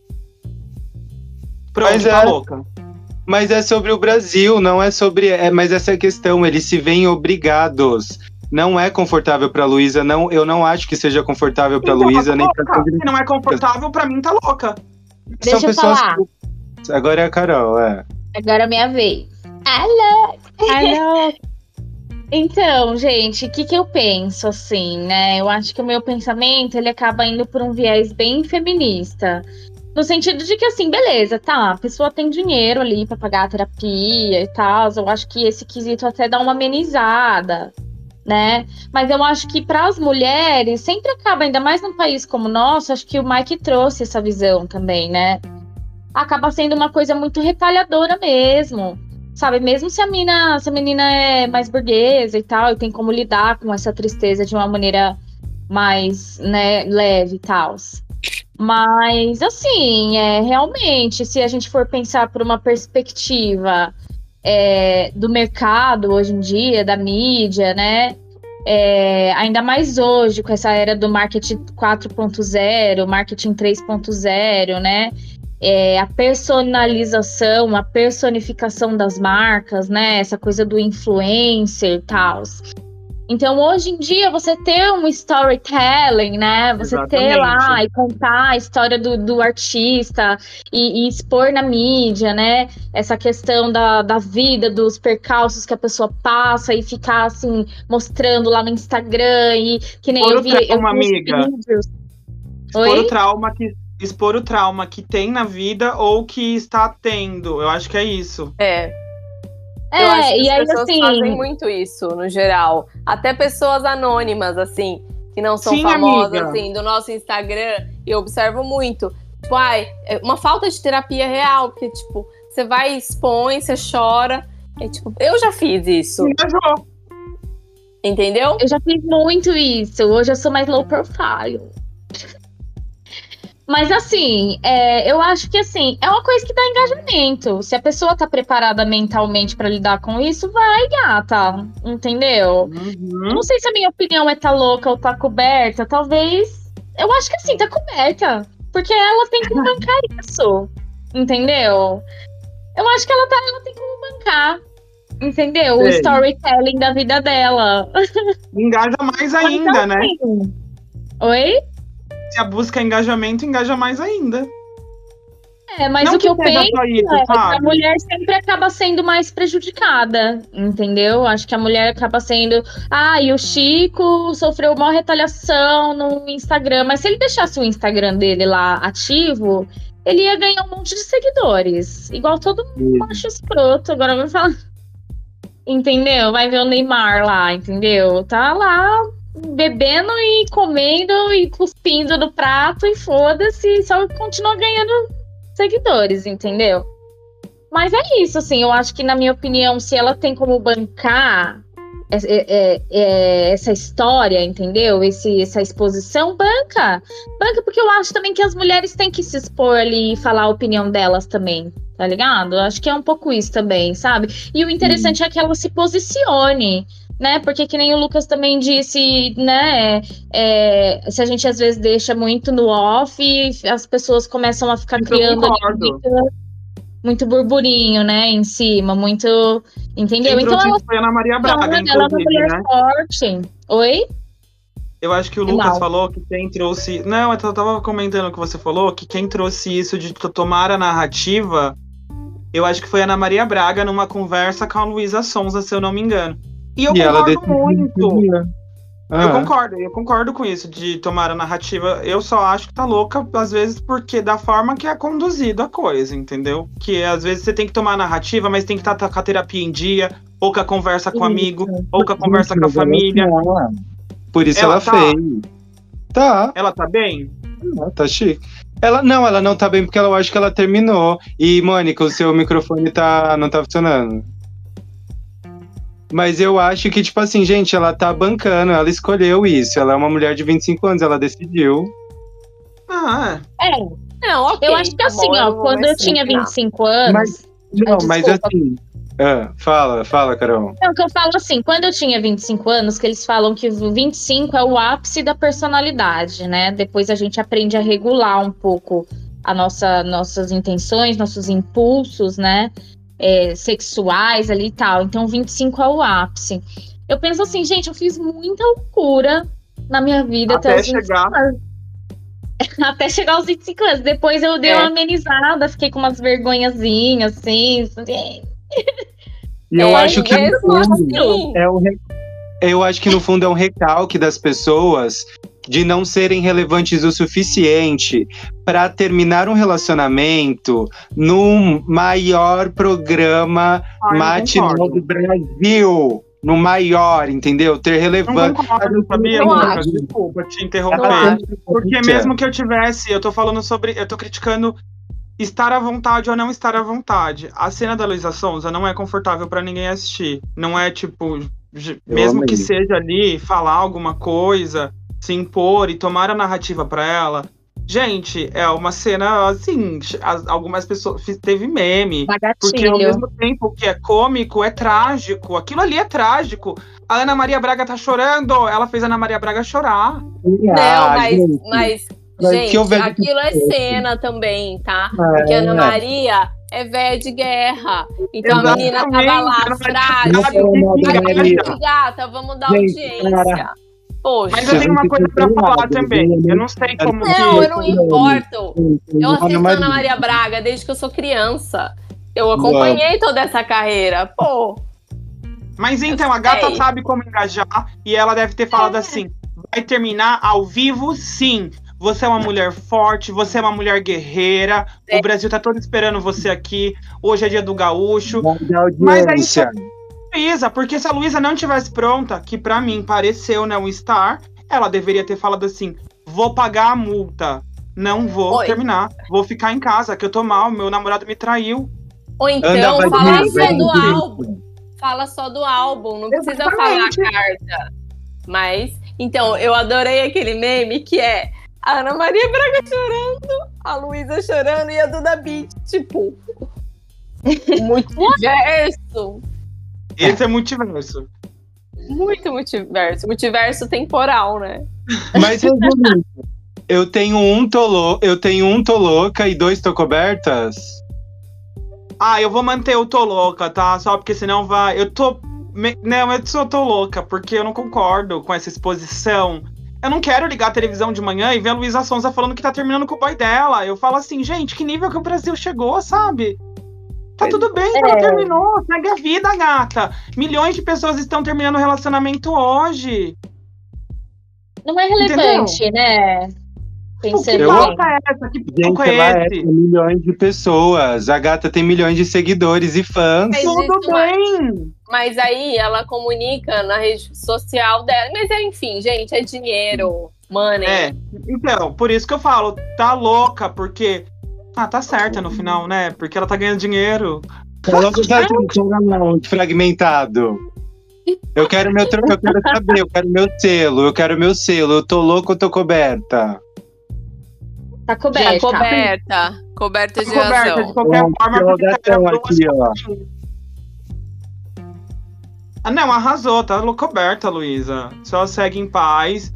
[SPEAKER 3] Pronto,
[SPEAKER 2] Mas
[SPEAKER 3] tá
[SPEAKER 2] é-
[SPEAKER 3] louca.
[SPEAKER 2] Mas é sobre o Brasil, não é sobre. É, mas essa é a questão, eles se veem obrigados. Não é confortável pra Luísa, não, eu não acho que seja confortável pra
[SPEAKER 3] Então,
[SPEAKER 2] Luísa
[SPEAKER 3] tá
[SPEAKER 2] nem pra
[SPEAKER 3] louca. Se não é confortável, pra mim tá louca.
[SPEAKER 5] Deixa eu falar.
[SPEAKER 2] Agora é a Carol, é.
[SPEAKER 5] Agora é minha vez. Alô! Alô! Então, gente, o que, que eu penso, assim, né? Eu acho que o meu pensamento, ele acaba indo por um viés bem feminista. No sentido de que, assim, beleza, tá, a pessoa tem dinheiro ali pra pagar a terapia e tal. Eu acho que esse quesito até dá uma amenizada, né? Mas eu acho que para as mulheres, sempre acaba, ainda mais num país como o nosso, acho que o Mike trouxe essa visão também, né? Acaba sendo uma coisa muito retalhadora mesmo. Sabe, mesmo se a mina, se a menina é mais burguesa e tal, e tem como lidar com essa tristeza de uma maneira mais, né, leve e tal. Mas, assim, é, realmente, se a gente for pensar por uma perspectiva é, do mercado hoje em dia, da mídia, né? É, ainda mais hoje, com essa era do marketing 4.0, marketing 3.0, né? É, a personalização, a personificação das marcas, né? Essa coisa do influencer e tal. Então, hoje em dia, você ter um storytelling, né? Você Exatamente. ter lá e contar a história do, do artista e, e, expor na mídia, né? Essa questão da, da vida, dos percalços que a pessoa passa e ficar, assim, mostrando lá no Instagram e que nem
[SPEAKER 3] expor
[SPEAKER 5] eu vi.
[SPEAKER 3] Trauma, eu vi amiga. Vídeos. Expor Oi? o trauma que expor o trauma que tem na vida ou que está tendo. Eu acho que é isso.
[SPEAKER 4] É, é, eu acho que e as aí, pessoas assim... fazem muito isso, no geral. Até pessoas anônimas, assim, que não são Sim, famosas, amiga. assim, do nosso Instagram, eu observo muito. Tipo, ai, é uma falta de terapia real, porque, tipo, você vai, expõe, você chora. É, tipo, eu já fiz isso. Engajou. Entendeu?
[SPEAKER 5] Eu já fiz muito isso. Hoje eu sou mais low profile. Mas assim, é, eu acho que assim, é uma coisa que dá engajamento. Se a pessoa tá preparada mentalmente para lidar com isso, vai, gata. Entendeu? Uhum. Não sei se a minha opinião é tá louca ou tá coberta. Talvez. Eu acho que assim, tá coberta. Porque ela tem que bancar isso. Entendeu? Eu acho que ela, tá, ela tem como bancar. Entendeu? Sei. O storytelling da vida dela.
[SPEAKER 3] Engaja mais ainda, então, né? Assim,
[SPEAKER 5] Oi?
[SPEAKER 3] Se a busca é engajamento, engaja mais ainda.
[SPEAKER 5] É, mas não o que, que eu penso isso, é que a mulher sempre acaba sendo mais prejudicada, entendeu? Acho que a mulher acaba sendo. Ah, e o Chico sofreu uma retaliação no Instagram, mas se ele deixasse o Instagram dele lá ativo, ele ia ganhar um monte de seguidores. Igual todo mundo macho escroto. Agora vai falar. Entendeu? Vai ver o Neymar lá, entendeu? Tá lá bebendo e comendo e cuspindo no prato e foda-se, só continua ganhando seguidores, entendeu? Mas é isso, assim, eu acho que, na minha opinião, se ela tem como bancar é, é, é, essa história, entendeu? Esse, essa exposição, banca. Banca, porque eu acho também que as mulheres têm que se expor ali e falar a opinião delas também, tá ligado? Eu acho que é um pouco isso também, sabe? E o interessante é que ela se posicione né? Porque que nem o Lucas também disse, né? É, se a gente às vezes deixa muito no off, as pessoas começam a ficar criando muito, muito, burburinho, né? Em cima, muito. Entendeu?
[SPEAKER 3] então ela foi a Ana Maria Braga, ela é uma mulher né?
[SPEAKER 5] forte. Oi?
[SPEAKER 3] Eu acho que o Lucas Não. falou que quem trouxe. Não, eu tava comentando o que você falou, que quem trouxe isso de tomar a narrativa, eu acho que foi a Ana Maria Braga numa conversa com a Luísa Sonza, se eu não me engano. E eu e concordo muito. Ah. Eu concordo, eu concordo com isso, de tomar a narrativa. Eu só acho que tá louca, às vezes, porque da forma que é conduzida a coisa, entendeu? Que às vezes você tem que tomar a narrativa, mas tem que estar tá, com a terapia em dia, ou com a conversa com o amigo, ou com a conversa com a família.
[SPEAKER 2] Por isso ela, ela tá... fez. Tá.
[SPEAKER 3] Ela tá bem?
[SPEAKER 2] Tá chique. Ela, não, ela não tá bem porque eu acho que ela terminou. E, Mônica, o seu microfone tá, não tá funcionando. Mas eu acho que, tipo assim, gente, ela tá bancando, ela escolheu isso. Ela é uma mulher de 25 anos, ela decidiu.
[SPEAKER 5] Ah. É. Não, ok. Eu acho que tá assim, bom, ó, quando eu tinha 25 anos. Mas,
[SPEAKER 2] não, mas assim. Ah, fala, fala, Carol.
[SPEAKER 5] Não, que eu falo assim, quando eu tinha 25 anos, que eles falam que 25 é o ápice da personalidade, né? Depois a gente aprende a regular um pouco a nossa, nossas intenções, nossos impulsos, né? É, sexuais ali e tal. Então, 25 é o ápice. Eu penso assim, gente, eu fiz muita loucura na minha vida
[SPEAKER 3] até, até chegar. Anos.
[SPEAKER 5] Até chegar aos 25 anos. Depois eu dei é. uma amenizada, fiquei com umas vergonhazinhas, assim. assim.
[SPEAKER 2] E eu é, acho que no fundo, assim. é um, eu acho que no fundo é um recalque das pessoas de não serem relevantes o suficiente para terminar um relacionamento num maior programa Ai, matinal do Brasil. No maior, entendeu? Ter relevância.
[SPEAKER 3] Não sabia, não Desculpa te interromper. Porque mesmo que eu tivesse, eu tô falando sobre. Eu tô criticando estar à vontade ou não estar à vontade. A cena da Luísa Sonza não é confortável para ninguém assistir. Não é tipo. mesmo que seja ali falar alguma coisa se impor e tomar a narrativa para ela, Gente, é uma cena assim, as- algumas pessoas teve meme, porque ao mesmo tempo que é cômico, é trágico. Aquilo ali é trágico. A Ana Maria Braga tá chorando, ela fez a Ana Maria Braga chorar.
[SPEAKER 4] Não, mas,
[SPEAKER 2] gente,
[SPEAKER 4] mas gente, aquilo é cena também, tá?
[SPEAKER 2] É.
[SPEAKER 4] Porque a Ana Maria é velha de guerra. Então a menina tava
[SPEAKER 3] Exatamente,
[SPEAKER 4] lá,
[SPEAKER 3] Maria.
[SPEAKER 4] gata, vamos dar
[SPEAKER 2] Gente,
[SPEAKER 4] audiência. Poxa.
[SPEAKER 3] Mas eu tenho uma coisa pra falar também. Eu não sei como
[SPEAKER 4] Não,
[SPEAKER 3] que.
[SPEAKER 4] eu não importo. Eu
[SPEAKER 2] Ana
[SPEAKER 4] assisto. Ana Maria Braga desde que eu sou criança. Eu acompanhei toda essa carreira. Pô,
[SPEAKER 3] Mas então, a gata sabe como engajar e ela deve ter falado assim: vai terminar ao vivo, sim. Você é uma mulher forte, você é uma mulher guerreira.
[SPEAKER 4] É.
[SPEAKER 3] O Brasil tá todo esperando você aqui. Hoje é dia do gaúcho. Mas é
[SPEAKER 2] audiência.
[SPEAKER 3] Luísa, porque se a Luísa não tivesse pronta, que pra mim pareceu, né, um star, ela deveria ter falado assim: vou pagar a multa. Não vou
[SPEAKER 4] Oi.
[SPEAKER 3] terminar. Vou ficar em casa, que eu tô mal, meu namorado me traiu.
[SPEAKER 4] ou então
[SPEAKER 2] Anda,
[SPEAKER 4] fala só do álbum. Fala só do álbum, não precisa
[SPEAKER 3] Exatamente.
[SPEAKER 4] falar a carta. Mas, então, eu adorei aquele meme que é a Ana Maria Braga chorando, a Luísa chorando e a Duda Beat, tipo. Multiverso.
[SPEAKER 3] Esse é multiverso.
[SPEAKER 4] Muito multiverso. Multiverso temporal, né?
[SPEAKER 2] Mas resumindo, eu tenho um tolo, eu tenho um tô louca e dois tô cobertas.
[SPEAKER 3] Ah, eu vou manter o Tô Louca, tá? Só porque senão vai. Eu tô. me- Não, eu só tô louca, porque eu não concordo com essa exposição. Eu não quero ligar a televisão de manhã e ver a Luísa Sonza falando que tá terminando com o boy dela. Eu falo assim, gente, que nível que o Brasil chegou, sabe? Tá tudo bem, ela terminou. Segue a vida, gata. Milhões de pessoas estão terminando o relacionamento hoje.
[SPEAKER 5] Não é relevante, né?
[SPEAKER 3] Que
[SPEAKER 5] Pensando
[SPEAKER 2] Eu-
[SPEAKER 5] bem.
[SPEAKER 3] pauta é essa? Que
[SPEAKER 2] Gente,
[SPEAKER 3] papo é
[SPEAKER 2] ela é milhões de pessoas. A gata tem milhões de seguidores e fãs.
[SPEAKER 4] Mas
[SPEAKER 3] Tudo
[SPEAKER 4] isso, mas-
[SPEAKER 3] bem.
[SPEAKER 4] Mas aí ela comunica na rede social dela. Mas é, enfim, gente, é dinheiro, money.
[SPEAKER 3] É, então, por isso que eu falo, tá louca, porque. Ah, tá certa no final, né? Porque ela tá ganhando dinheiro.
[SPEAKER 2] Ela não tá não, fragmentado. Eu quero meu eu quero saber, eu quero meu selo, eu quero meu selo. Eu tô louco, eu tô coberta.
[SPEAKER 5] Tá
[SPEAKER 4] Já
[SPEAKER 5] coberta.
[SPEAKER 4] coberta. Coberta de
[SPEAKER 3] Coberta de
[SPEAKER 4] razão.
[SPEAKER 3] qualquer
[SPEAKER 2] Bom,
[SPEAKER 3] forma, porque tá
[SPEAKER 2] aqui, ó.
[SPEAKER 3] Ah, não, arrasou, tá coberta, Luísa. Só segue em paz.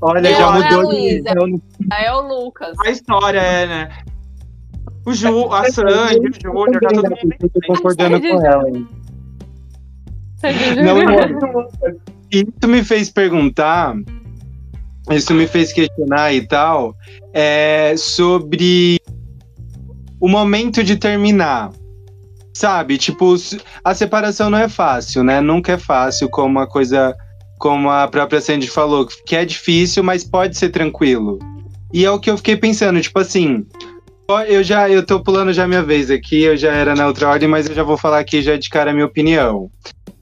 [SPEAKER 2] Olha,
[SPEAKER 4] Não,
[SPEAKER 2] já mudou de
[SPEAKER 4] Luísa?
[SPEAKER 2] visão no
[SPEAKER 4] É o Lucas.
[SPEAKER 3] A história é, né? O Ju, a Sandy, o Júnior, tá todo mundo.
[SPEAKER 2] Eu tô concordando com ela. Não, não. Isso me fez perguntar, isso me fez questionar e tal, é, sobre o momento de terminar. Sabe, tipo, a separação não é fácil, né? Nunca é fácil, como a coisa, como a própria Sandy falou, que é difícil, mas pode ser tranquilo. E é o que eu fiquei pensando, tipo assim, eu já, eu tô pulando já minha vez aqui, eu já era na outra ordem, mas eu já vou falar aqui já de cara a minha opinião.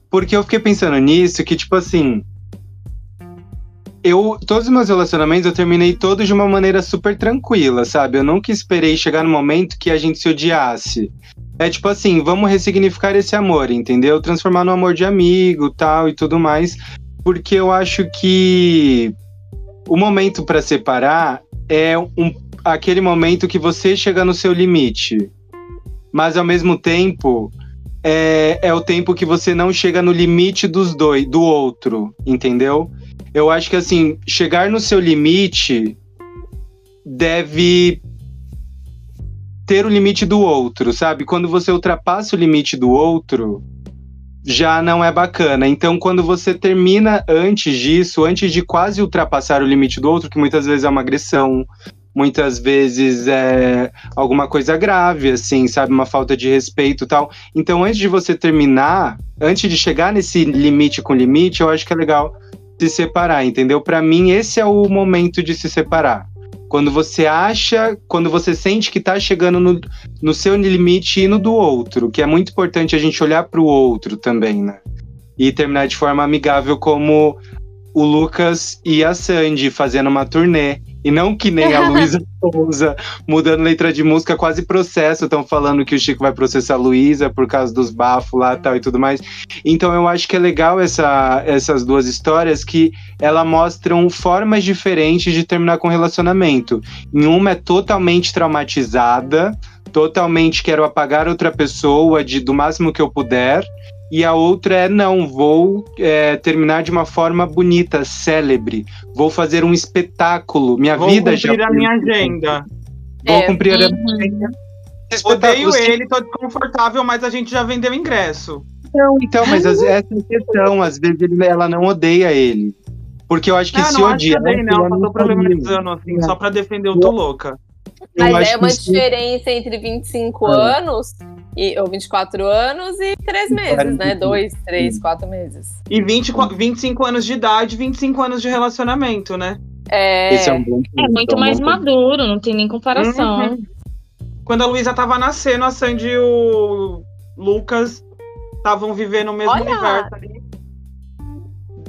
[SPEAKER 2] Porque eu fiquei pensando nisso, que tipo assim. Eu, todos os meus relacionamentos eu terminei todos de uma maneira super tranquila, sabe? Eu nunca esperei chegar no momento que a gente se odiasse. É tipo assim, vamos ressignificar esse amor, entendeu? Transformar no amor de amigo, tal e tudo mais. Porque eu acho que o momento para separar é um, aquele momento que você chega no seu limite. Mas ao mesmo tempo, é, é o tempo que você não chega no limite dos dois, do outro, entendeu? Eu acho que assim, chegar no seu limite deve ter o limite do outro, sabe? Quando você ultrapassa o limite do outro, já não é bacana. Então, quando você termina antes disso, antes de quase ultrapassar o limite do outro, que muitas vezes é uma agressão, muitas vezes é alguma coisa grave, assim, sabe? Uma falta de respeito tal. Então, antes de você terminar, antes de chegar nesse limite com limite, eu acho que é legal se separar, entendeu? Para mim, esse é o momento de se separar. Quando você acha, quando você sente que tá chegando no, no seu limite e no do outro, que é muito importante a gente olhar para o outro também, né? E terminar de forma amigável, como o Lucas e a Sandy fazendo uma turnê E não que nem a Luísa Souza mudando letra de música, quase processo. Estão falando que o Chico vai processar a Luísa por causa dos bafos lá tal e tudo mais. Então eu acho que é legal essa, essas duas histórias que ela mostram formas diferentes de terminar com relacionamento. Em uma é totalmente traumatizada, totalmente quero apagar outra pessoa de, do máximo que eu puder e a outra é não, vou é, terminar de uma forma bonita, célebre, vou fazer um espetáculo, minha
[SPEAKER 3] vou
[SPEAKER 2] vida já.
[SPEAKER 3] Vou cumprir a minha agenda.
[SPEAKER 2] Vou é, cumprir uhum. a minha agenda.
[SPEAKER 3] Odeio ele, tô desconfortável, mas a gente já vendeu ingresso.
[SPEAKER 2] Não, então, mas essa é a questão, às vezes ele, ela não odeia ele. Porque eu acho que
[SPEAKER 3] não,
[SPEAKER 2] se
[SPEAKER 3] não
[SPEAKER 2] odiar.
[SPEAKER 3] Acho que não, não tô problematizando assim, é. só pra defender o Tô Louca.
[SPEAKER 4] Mas é uma diferença entre 25 é. anos e, ou 24 anos e 3 meses, né? 2, 3, 4 meses.
[SPEAKER 3] E 20, 25 anos de idade, 25 anos de relacionamento, né?
[SPEAKER 4] É,
[SPEAKER 5] é, um ponto, é muito é mais maduro, não tem nem comparação. Uhum.
[SPEAKER 3] Quando a Luísa tava nascendo, a Sandy e o Lucas estavam vivendo o mesmo Olha. universo ali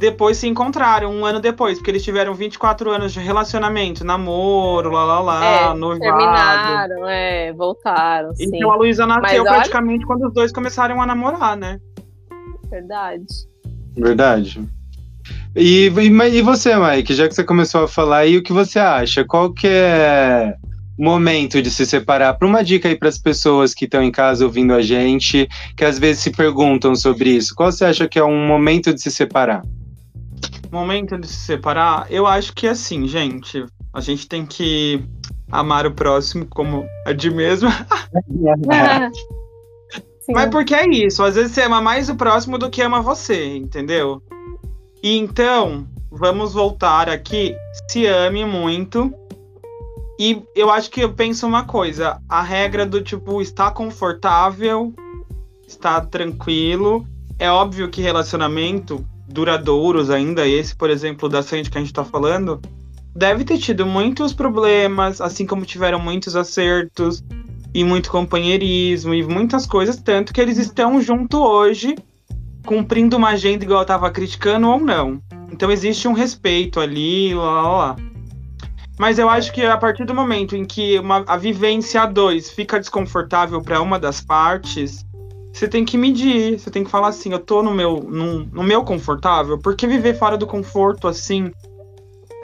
[SPEAKER 3] depois se encontraram, um ano depois, porque eles tiveram 24 anos de relacionamento, namoro, lá lá lá, é, noivado.
[SPEAKER 4] Terminaram, é, voltaram. Sim.
[SPEAKER 3] Então a Luísa nasceu Mas praticamente olha... quando os dois começaram a namorar, né?
[SPEAKER 4] Verdade.
[SPEAKER 2] Verdade. E, e, e você, Mike, já que você começou a falar aí, o que você acha? Qual que é momento de se separar? Para uma dica aí para as pessoas que estão em casa ouvindo a gente, que às vezes se perguntam sobre isso, qual você acha que é um momento de se separar?
[SPEAKER 3] Momento de se separar, eu acho que é assim, gente. A gente tem que amar o próximo como a de mesmo. Mas porque é isso, às vezes você ama mais o próximo do que ama você, entendeu? E então, vamos voltar aqui. Se ame muito. E eu acho que eu penso uma coisa: a regra do tipo, estar confortável, estar tranquilo. É óbvio que relacionamento duradouros ainda, esse, por exemplo, da Sandy que a gente tá falando, deve ter tido muitos problemas, assim como tiveram muitos acertos e muito companheirismo e muitas coisas, tanto que eles estão junto hoje, cumprindo uma agenda igual eu tava criticando ou não. Então existe um respeito ali, lá, lá, lá. Mas eu acho que a partir do momento em que uma, a vivência a dois fica desconfortável para uma das partes, você tem que medir, você tem que falar assim, eu tô no meu, no, no meu confortável, porque viver fora do conforto, assim,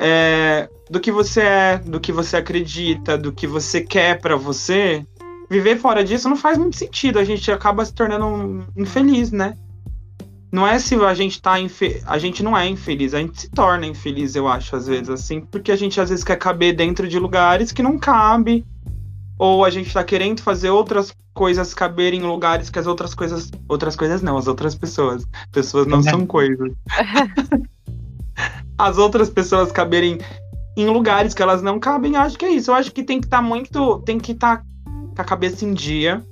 [SPEAKER 3] é, do que você é, do que você acredita, do que você quer para você, viver fora disso não faz muito sentido, a gente acaba se tornando infeliz, né? Não é se a gente tá infe... a gente não é infeliz, a gente se torna infeliz, eu acho, às vezes, assim, porque a gente às vezes quer caber dentro de lugares que não cabe, ou a gente tá querendo fazer outras coisas caberem em lugares que as outras coisas. Outras coisas não, as outras pessoas. Pessoas não são coisas. as outras pessoas caberem em lugares que elas não cabem, eu acho que é isso. Eu acho que tem que estar tá muito. Tem que estar tá com a cabeça em dia.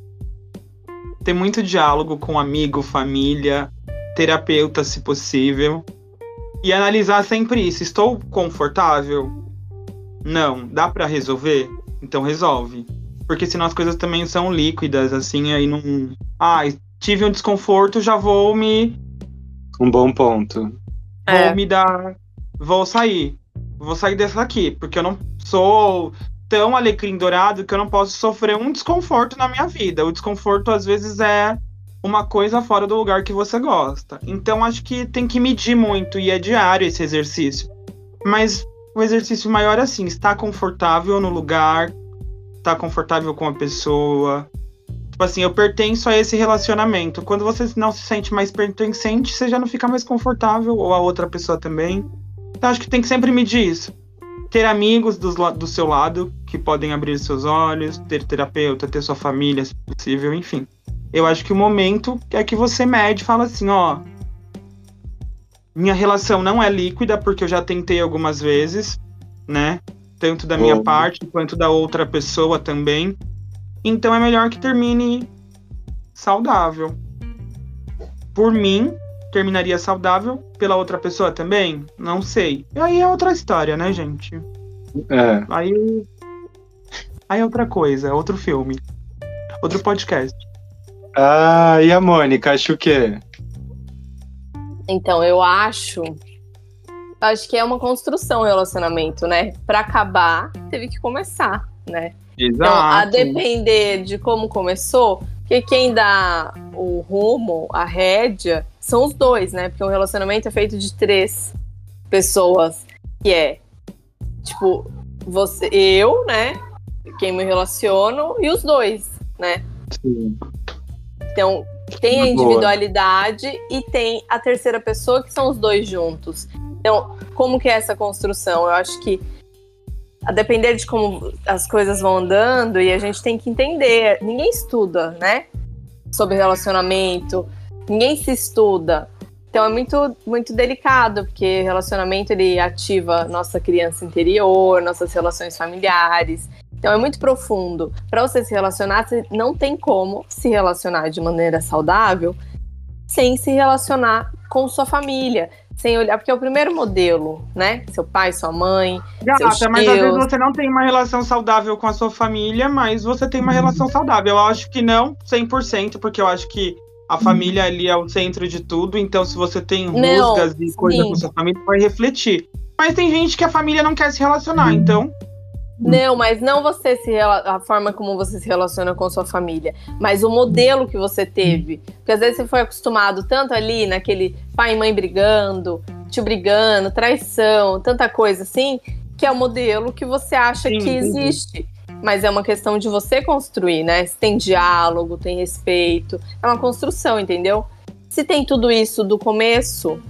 [SPEAKER 3] Ter muito diálogo com amigo, família, terapeuta, se possível. E analisar sempre isso. Estou confortável? Não. Dá para resolver? Então resolve. Porque senão as coisas também são líquidas, assim, aí não. Ah, tive um desconforto, já vou me.
[SPEAKER 2] Um bom ponto.
[SPEAKER 3] Vou é. me dar. Vou sair. Vou sair dessa aqui, porque eu não sou tão alecrim dourado que eu não posso sofrer um desconforto na minha vida. O desconforto, às vezes, é uma coisa fora do lugar que você gosta. Então, acho que tem que medir muito, e é diário esse exercício. Mas o exercício maior é assim, estar confortável no lugar, estar confortável com a pessoa. Tipo assim, eu pertenço a esse relacionamento. Quando você não se sente mais pertencente, você já não fica mais confortável, ou a outra pessoa também. Então acho que tem que sempre medir isso. Ter amigos do, do seu lado que podem abrir seus olhos, ter terapeuta, ter sua família, se possível, enfim. Eu acho que o momento é que você mede e fala assim, ó, minha relação não é líquida, porque eu já tentei algumas vezes, né? Tanto da minha parte quanto da outra pessoa também. Então é melhor que termine saudável. Por mim, terminaria saudável. Pela outra pessoa também? Não sei. E aí é outra história, né, gente?
[SPEAKER 2] É.
[SPEAKER 3] Aí. Aí é outra coisa, é outro filme. Outro podcast.
[SPEAKER 2] Ah, e a Mônica, acho o quê?
[SPEAKER 4] Então, eu acho. Acho que é uma construção o relacionamento, né? Para acabar, teve que começar, né?
[SPEAKER 3] Exato.
[SPEAKER 4] Então, a depender de como começou, porque quem dá o rumo, a rédea, são os dois, né? Porque um relacionamento é feito de três pessoas, que é tipo você, eu, né? Quem me relaciono e os dois, né?
[SPEAKER 3] Sim.
[SPEAKER 4] Então, tem a individualidade Boa. e tem a terceira pessoa, que são os dois juntos. Então, como que é essa construção? Eu acho que a depender de como as coisas vão andando e a gente tem que entender. Ninguém estuda, né? Sobre relacionamento, ninguém se estuda. Então é muito, muito delicado, porque relacionamento ele ativa nossa criança interior, nossas relações familiares. Então é muito profundo. Para você se relacionar, você não tem como se relacionar de maneira saudável sem se relacionar com sua família, sem olhar, porque é o primeiro modelo, né? Seu pai, sua mãe.
[SPEAKER 3] Gata, mas às vezes você não tem uma relação saudável com a sua família, mas você tem uma uhum. relação saudável. Eu acho que não 100%, porque eu acho que a família ali é o centro de tudo, então se você tem rusgas não, e coisas com sua família, vai refletir. Mas tem gente que a família não quer se relacionar, então.
[SPEAKER 4] Não, mas não você se a forma como você se relaciona com sua família, mas o modelo que você teve. Porque às vezes você foi acostumado tanto ali naquele pai e mãe brigando, tio brigando, traição, tanta coisa assim, que é o modelo que você acha sim, que existe. Mas é uma questão de você construir, né? Se tem diálogo, tem respeito, é uma construção, entendeu? Se tem tudo isso do começo,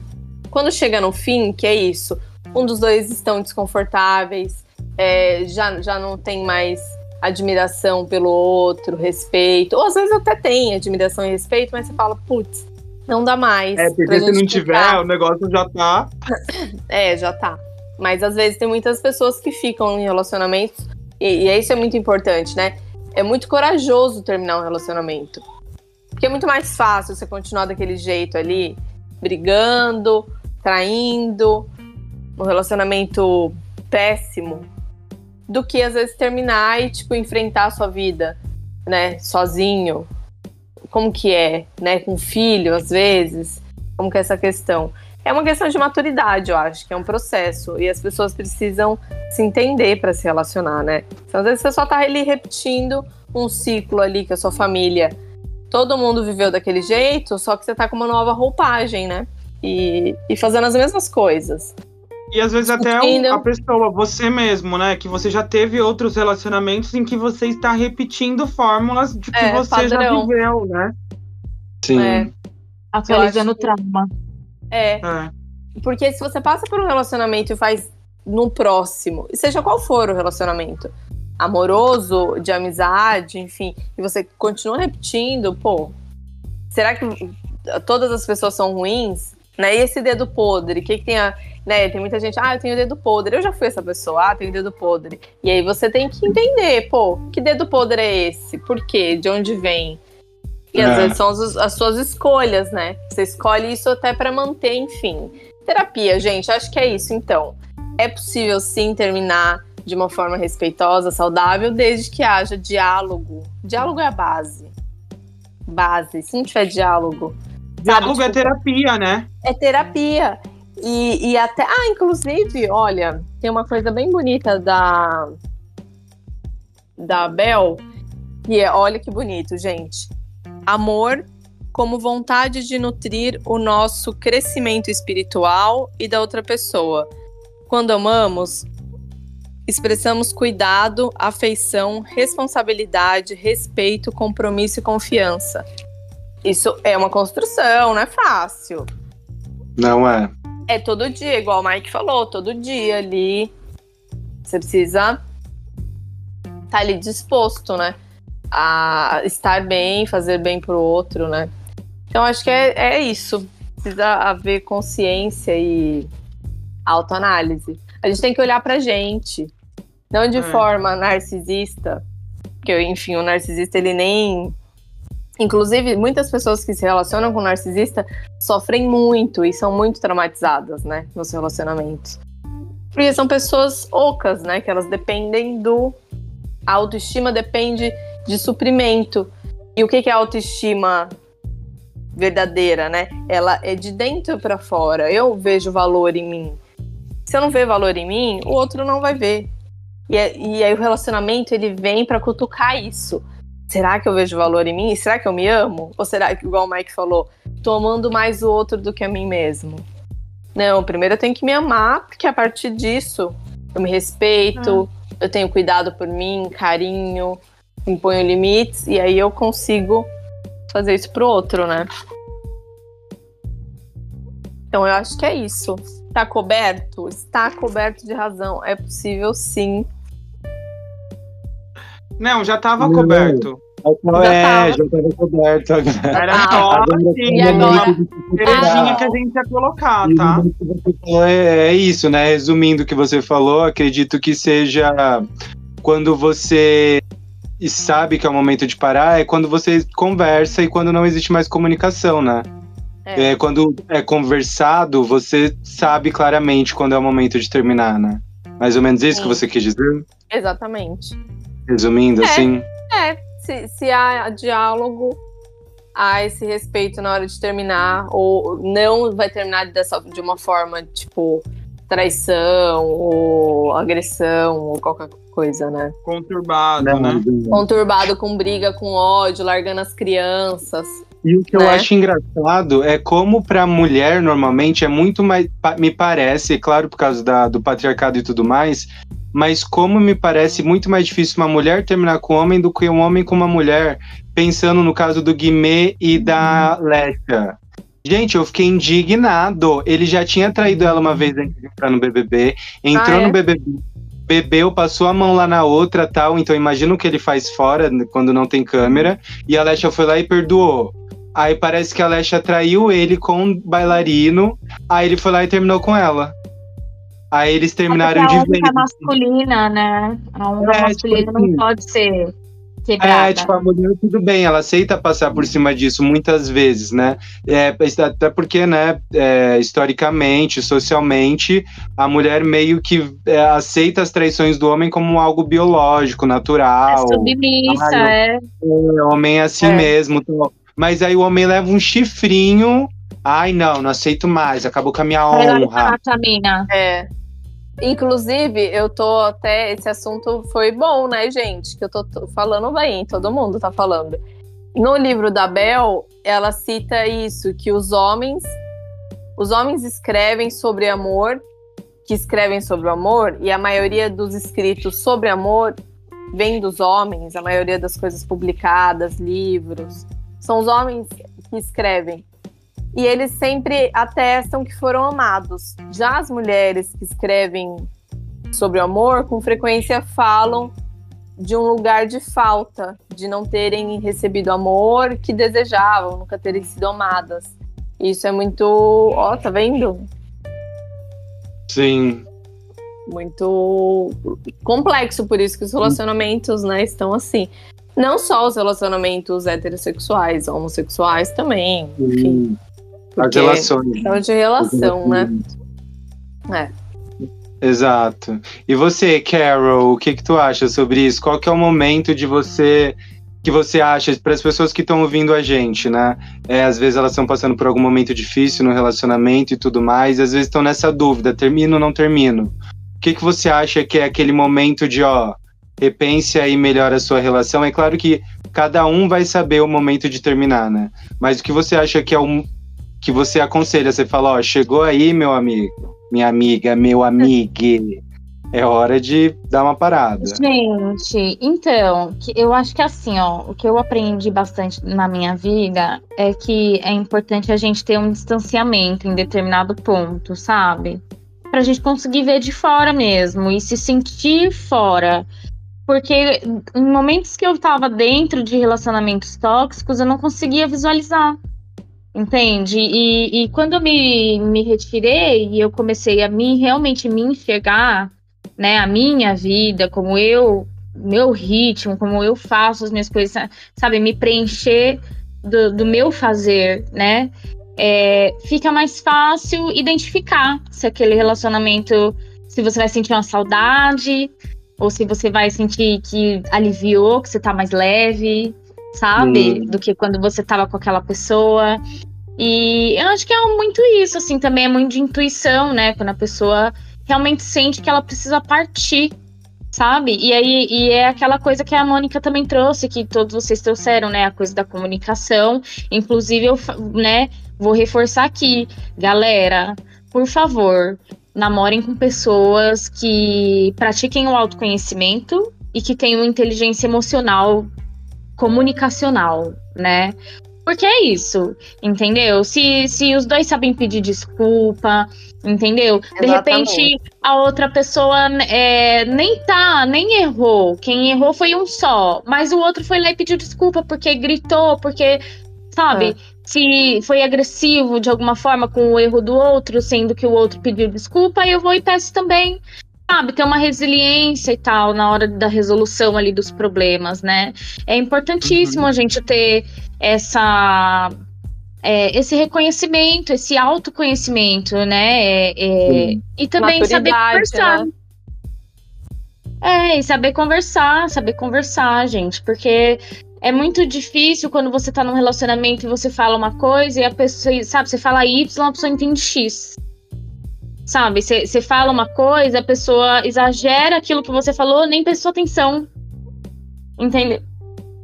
[SPEAKER 4] quando chega no fim, que é isso, um dos dois estão desconfortáveis, é, já, já não tem mais admiração pelo outro, respeito. Ou às vezes até tem admiração e respeito, mas você fala, putz, não dá mais.
[SPEAKER 3] É, porque se não tiver, o negócio já tá.
[SPEAKER 4] é, já tá. Mas às vezes tem muitas pessoas que ficam em relacionamentos, e, e isso é muito importante, né? É muito corajoso terminar um relacionamento. Porque é muito mais fácil você continuar daquele jeito ali, brigando, traindo, um relacionamento péssimo, do que às vezes terminar e tipo enfrentar a sua vida, né, sozinho. Como que é, né, com filho às vezes? Como que é essa questão? É uma questão de maturidade, eu acho, que é um processo e as pessoas precisam se entender para se relacionar, né? Então, às vezes você só tá ali repetindo um ciclo ali que a sua família, todo mundo viveu daquele jeito, só que você tá com uma nova roupagem, né? E, e fazendo as mesmas coisas.
[SPEAKER 3] E às vezes até a pessoa, você mesmo, né? Que você já teve outros relacionamentos em que você está repetindo fórmulas de que é, você padrão. já viveu, né?
[SPEAKER 2] Sim. É.
[SPEAKER 5] Atualizando o trauma.
[SPEAKER 4] É. é. Porque se você passa por um relacionamento e faz no próximo, seja qual for o relacionamento, amoroso, de amizade, enfim, e você continua repetindo, pô, será que todas as pessoas são ruins? Né? E esse dedo podre, o que, que tem a né? Tem muita gente, ah, eu tenho dedo podre. Eu já fui essa pessoa, ah, tenho dedo podre. E aí você tem que entender, pô, que dedo podre é esse? Por quê? De onde vem? E às é. vezes são as, as, suas escolhas, né? Você escolhe isso até para manter, enfim. Terapia, gente, acho que é isso então. É possível sim terminar de uma forma respeitosa, saudável, desde que haja diálogo. Diálogo é a base. Base. Se não tiver diálogo.
[SPEAKER 3] Diálogo sabe, é tipo, é terapia, né?
[SPEAKER 4] É terapia. E, e até. Ah, inclusive, olha, tem uma coisa bem bonita da. Da Bel, que é, olha que bonito, gente. Amor como vontade de nutrir o nosso crescimento espiritual e da outra pessoa. Quando amamos, expressamos cuidado, afeição, responsabilidade, respeito, compromisso e confiança. Isso é uma construção, não é fácil.
[SPEAKER 2] Não é.
[SPEAKER 4] É todo dia, igual o Mike falou, todo dia ali. Você precisa estar tá ali disposto, né? A estar bem, fazer bem pro outro, né? Então acho que é, é isso. Precisa haver consciência e autoanálise. A gente tem que olhar pra gente. Não de é. forma narcisista. Porque, enfim, o narcisista ele nem Inclusive, muitas pessoas que se relacionam com narcisista sofrem muito e são muito traumatizadas, né, nos relacionamentos. Porque são pessoas ocas, né, que elas dependem do. A autoestima depende de suprimento. E o que é autoestima verdadeira, né? Ela é de dentro para fora. Eu vejo valor em mim. Se eu não ver valor em mim, o outro não vai ver. E, é, e aí o relacionamento ele vem para cutucar isso. Será que eu vejo valor em mim? Será que eu me amo? Ou será que, igual o Mike falou, tô amando mais o outro do que a mim mesmo? Não, primeiro eu tenho que me amar, porque a partir disso eu me respeito, ah. eu tenho cuidado por mim, carinho, imponho limites, e aí eu consigo fazer isso pro outro, né? Então eu acho que é isso. Está coberto? Está coberto de razão. É possível sim.
[SPEAKER 3] Não, já estava coberto.
[SPEAKER 2] Já é, tava. já estava coberto.
[SPEAKER 3] Era só assim, agora, cerejinha que a gente ia colocar, tá?
[SPEAKER 2] É, é isso, né? Resumindo o que você falou, acredito que seja quando você sabe que é o momento de parar, é quando você conversa e quando não existe mais comunicação, né? É. é. quando é conversado, você sabe claramente quando é o momento de terminar, né? Mais ou menos isso Sim. que você quis dizer?
[SPEAKER 4] Exatamente.
[SPEAKER 2] Resumindo,
[SPEAKER 4] é,
[SPEAKER 2] assim?
[SPEAKER 4] É, se, se há diálogo, há esse respeito na hora de terminar, ou não vai terminar dessa, de uma forma, tipo, traição, ou agressão, ou qualquer coisa, né?
[SPEAKER 3] Conturbado, não, né?
[SPEAKER 4] Conturbado com briga, com ódio, largando as crianças.
[SPEAKER 2] E o que né? eu acho engraçado é como para mulher normalmente é muito mais, me parece, claro por causa da, do patriarcado e tudo mais, mas como me parece muito mais difícil uma mulher terminar com um homem do que um homem com uma mulher, pensando no caso do Guimê e da Lecha. Gente, eu fiquei indignado. Ele já tinha traído ela uma vez antes de entrar no BBB, entrou ah, é? no BBB, bebeu, passou a mão lá na outra, tal. Então imagina o que ele faz fora quando não tem câmera. E a Lecha foi lá e perdoou. Aí parece que a Lesha traiu ele com um bailarino. Aí ele foi lá e terminou com ela. Aí eles terminaram de
[SPEAKER 5] vez. A masculina, né? A onda é, masculina tipo, não assim, pode ser quebrada.
[SPEAKER 2] É, tipo, a mulher tudo bem, ela aceita passar por cima disso muitas vezes, né? É, até porque, né, é, historicamente, socialmente, a mulher meio que é, aceita as traições do homem como algo biológico, natural.
[SPEAKER 5] É submissa, é.
[SPEAKER 2] O homem é assim é. mesmo. Então, mas aí o homem leva um chifrinho. Ai, não, não aceito mais. Acabou com a minha honra.
[SPEAKER 4] É. Inclusive, eu tô até. Esse assunto foi bom, né, gente? Que eu tô, falando bem, todo mundo tá falando. No livro da Bel, ela cita isso: que os homens. Os homens escrevem sobre amor, que escrevem sobre o amor, e a maioria dos escritos sobre amor vem dos homens, a maioria das coisas publicadas, livros, são os homens que escrevem. E eles sempre atestam que foram amados. Já as mulheres que escrevem sobre o amor, com frequência falam de um lugar de falta, de não terem recebido amor que desejavam, nunca terem sido amadas. Isso é muito. Ó, oh, tá vendo?
[SPEAKER 2] Sim.
[SPEAKER 4] Muito complexo, por isso que os relacionamentos, né, estão assim. Não só os relacionamentos heterossexuais, homossexuais também, enfim.
[SPEAKER 2] As relações.
[SPEAKER 4] É de relação, né? É.
[SPEAKER 2] Exato. E você, Carol, o que que tu acha sobre isso? Qual que é o momento de você que você acha para as pessoas que estão ouvindo a gente, né? É, às vezes elas estão passando por algum momento difícil no relacionamento e tudo mais, e às vezes estão nessa dúvida, termino ou não termino? O que que você acha que é aquele momento de, ó, repense aí melhor a sua relação. É claro que cada um vai saber o momento de terminar, né? Mas o que você acha que é um que você aconselha? Você fala, ó, chegou aí, meu amigo, minha amiga, meu amigo. É hora de dar uma parada.
[SPEAKER 5] Gente, então, eu acho que assim, ó, o que eu aprendi bastante na minha vida é que é importante a gente ter um distanciamento em determinado ponto, sabe? Pra gente conseguir ver de fora mesmo e se sentir fora. Porque em momentos que eu estava dentro de relacionamentos tóxicos, eu não conseguia visualizar. Entende? E, e quando eu me, me retirei e eu comecei a me realmente me enxergar, né, a minha vida, como eu, meu ritmo, como eu faço as minhas coisas, sabe, me preencher do, do meu fazer, né? É, fica mais fácil identificar se aquele relacionamento, se você vai sentir uma saudade, ou se você vai sentir que aliviou, que você tá mais leve, sabe? Hum. Do que quando você tava com aquela pessoa. E eu acho que é muito isso, assim, também é muito de intuição, né? Quando a pessoa realmente sente que ela precisa partir, sabe? E aí e é aquela coisa que a Mônica também trouxe, que todos vocês trouxeram, né? A coisa da comunicação. Inclusive, eu né, vou reforçar aqui, galera, por favor, namorem com pessoas que pratiquem o autoconhecimento e que tenham inteligência emocional comunicacional, né? Porque é isso, entendeu? Se, se os dois sabem pedir desculpa, entendeu? De repente a outra pessoa é, nem tá, nem errou. Quem errou foi um só, mas o outro foi lá e pediu desculpa porque gritou, porque, sabe? É. Se foi agressivo de alguma forma com o erro do outro, sendo que o outro pediu desculpa, eu vou e peço também sabe, ter uma resiliência e tal na hora da resolução ali dos problemas, né? É importantíssimo uhum. a gente ter essa é, esse reconhecimento, esse autoconhecimento, né? É, é, e também saber conversar. Né? É, e saber conversar, saber conversar, gente, porque é muito difícil quando você tá num relacionamento e você fala uma coisa e a pessoa, sabe, você fala Y, a pessoa entende X. Sabe? Você fala uma coisa, a pessoa exagera aquilo que você falou, nem prestou atenção. Entende?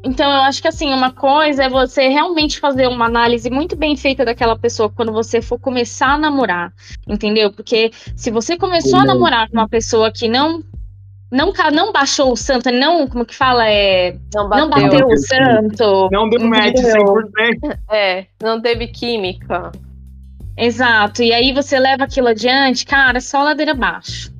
[SPEAKER 5] Então, eu acho que assim, uma coisa é você realmente fazer uma análise muito bem feita daquela pessoa quando você for começar a namorar, entendeu? Porque se você começou a namorar com uma pessoa que não não, não baixou o santo, não, como que fala? É, não bateu, não bateu o santo.
[SPEAKER 3] Não deu match 100%.
[SPEAKER 4] É, não teve química.
[SPEAKER 5] Exato. E aí você leva aquilo adiante, cara, é só ladeira abaixo.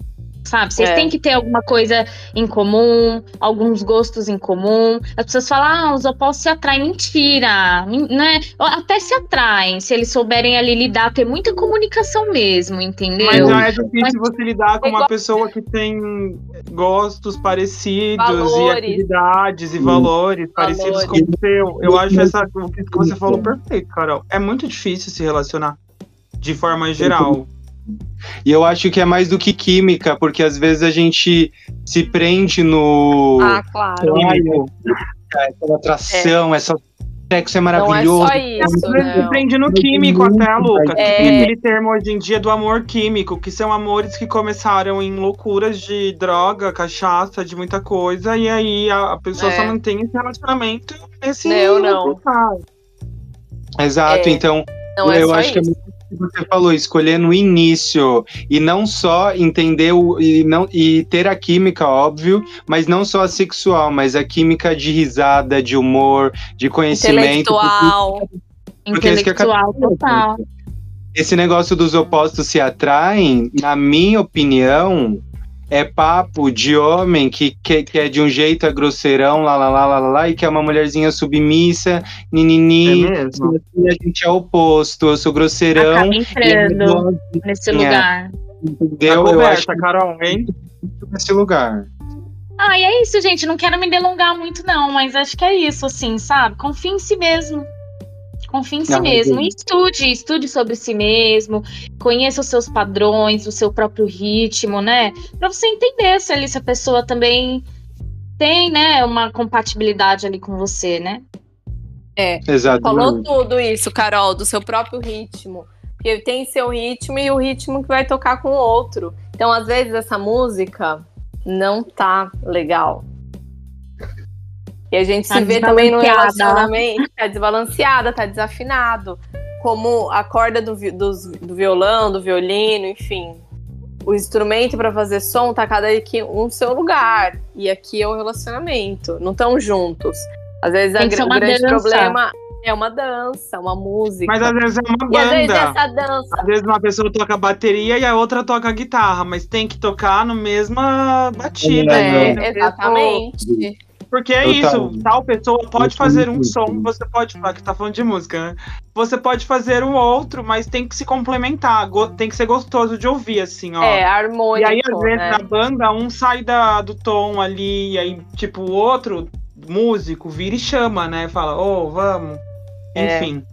[SPEAKER 5] Sabe? Vocês é. têm que ter alguma coisa em comum, alguns gostos em comum. As pessoas falam, ah, os opostos se atraem. Mentira, né? Até se atraem, se eles souberem ali lidar, ter muita comunicação mesmo, entendeu?
[SPEAKER 3] Mas já é difícil Mas, você lidar com uma pessoa que tem gostos parecidos valores. e atividades e hum. valores, valores parecidos com o seu. Eu acho essa, o que você falou perfeito, Carol. É muito difícil se relacionar de forma geral.
[SPEAKER 2] E eu acho que é mais do que química, porque às vezes a gente se prende no.
[SPEAKER 4] Ah, claro. Químico,
[SPEAKER 2] essa atração, é. essa sexo é maravilhoso. Não
[SPEAKER 4] é só isso?
[SPEAKER 3] Se prende no químico até, Lucas. É. Tem aquele termo hoje em dia do amor químico, que são amores que começaram em loucuras de droga, cachaça, de muita coisa, e aí a, a pessoa é. só mantém esse relacionamento nesse.
[SPEAKER 4] Não, não.
[SPEAKER 2] Exato, é. então. Não é eu acho isso. que muito você falou, escolher no início e não só entender o, e, não, e ter a química, óbvio, mas não só a sexual, mas a química de risada, de humor, de conhecimento.
[SPEAKER 5] Intelectual. Porque, é Intelectual, total.
[SPEAKER 2] Esse negócio dos opostos se atraem, na minha opinião, é papo de homem que, que, que, é de um jeito é grosseirão, lá, lá, lá, lá, lá, e que é uma mulherzinha submissa, ninini. É mesmo? E a gente é oposto, eu sou grosseirão. Acaba
[SPEAKER 5] entrando nesse lugar.
[SPEAKER 2] Entendeu?
[SPEAKER 3] eu acho Carol, hein?
[SPEAKER 2] Nesse lugar.
[SPEAKER 5] Ah, e é isso, gente. Não quero me delongar muito, não, mas acho que é isso, assim, sabe? Confie em si mesmo. Confie em si Não, mesmo. Estude, estude sobre si mesmo, conheça os seus padrões, o seu próprio ritmo, né? Para você entender se ali se a pessoa também tem, né, uma compatibilidade ali com você, né?
[SPEAKER 4] É. Exato. Falou tudo isso, Carol, do seu próprio ritmo. Porque tem seu ritmo e o ritmo que vai tocar com o outro. Então, às vezes, essa música não tá legal. E a gente tá se vê também no relacionamento, tá desbalanceada, tá desafinado. Como a corda do, do, do violão, do violino, enfim. O instrumento para fazer som tá cada aqui um no seu lugar. E aqui é o relacionamento. Não estão juntos. Às vezes a, o grande dança. problema é uma dança, uma música.
[SPEAKER 3] Mas às vezes é uma banda.
[SPEAKER 4] E às vezes essa dança.
[SPEAKER 3] Às vezes uma pessoa toca bateria e a outra toca guitarra, mas tem que tocar no mesma batida.
[SPEAKER 4] É, né? exatamente.
[SPEAKER 3] Porque é Total. isso, tal pessoa pode fazer um som, você pode falar que tá falando de música, né? Você pode fazer um outro, mas tem que se complementar, tem que ser gostoso de ouvir, assim, ó.
[SPEAKER 4] É, harmônico,
[SPEAKER 3] E aí, às vezes,
[SPEAKER 4] né?
[SPEAKER 3] na banda, um sai da, do tom ali, e aí, tipo, o outro, músico, vira e chama, né? Fala, ô, oh, vamos. É. Enfim.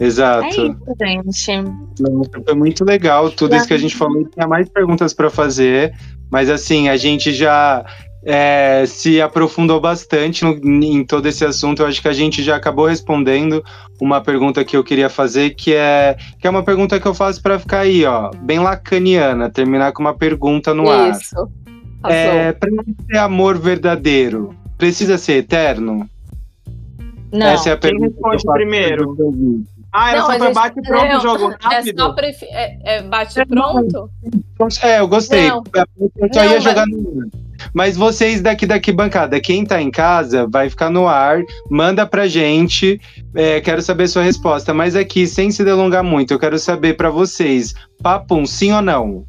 [SPEAKER 2] Exato. É
[SPEAKER 5] isso, gente.
[SPEAKER 2] Foi muito legal tudo isso que a gente falou. Tinha mais perguntas para fazer, mas assim, a gente já é, se aprofundou bastante no, em todo esse assunto. Eu acho que a gente já acabou respondendo uma pergunta que eu queria fazer, que é, que é uma pergunta que eu faço para ficar aí, ó, bem lacaniana, terminar com uma pergunta no ar.
[SPEAKER 4] Isso.
[SPEAKER 2] É, para ser amor verdadeiro, precisa ser eterno?
[SPEAKER 5] Não.
[SPEAKER 2] Essa é a
[SPEAKER 3] Quem
[SPEAKER 2] pergunta que eu
[SPEAKER 3] responde
[SPEAKER 2] faço
[SPEAKER 3] primeiro? Ah, era
[SPEAKER 4] Não,
[SPEAKER 3] só
[SPEAKER 4] gente-
[SPEAKER 3] bate pronto
[SPEAKER 4] não,
[SPEAKER 3] jogo
[SPEAKER 4] É
[SPEAKER 3] rápido?
[SPEAKER 4] só prefi... é, é bate pronto?
[SPEAKER 2] É, eu gostei.
[SPEAKER 4] Não.
[SPEAKER 2] Eu só
[SPEAKER 4] Não,
[SPEAKER 2] ia
[SPEAKER 4] mas-
[SPEAKER 2] jogar no ar. Mas vocês daqui daqui bancada, quem tá em casa, vai ficar no ar, manda pra gente. é, quero saber sua resposta. Mas aqui, sem se delongar muito, eu quero saber pra vocês: papum, sim ou não?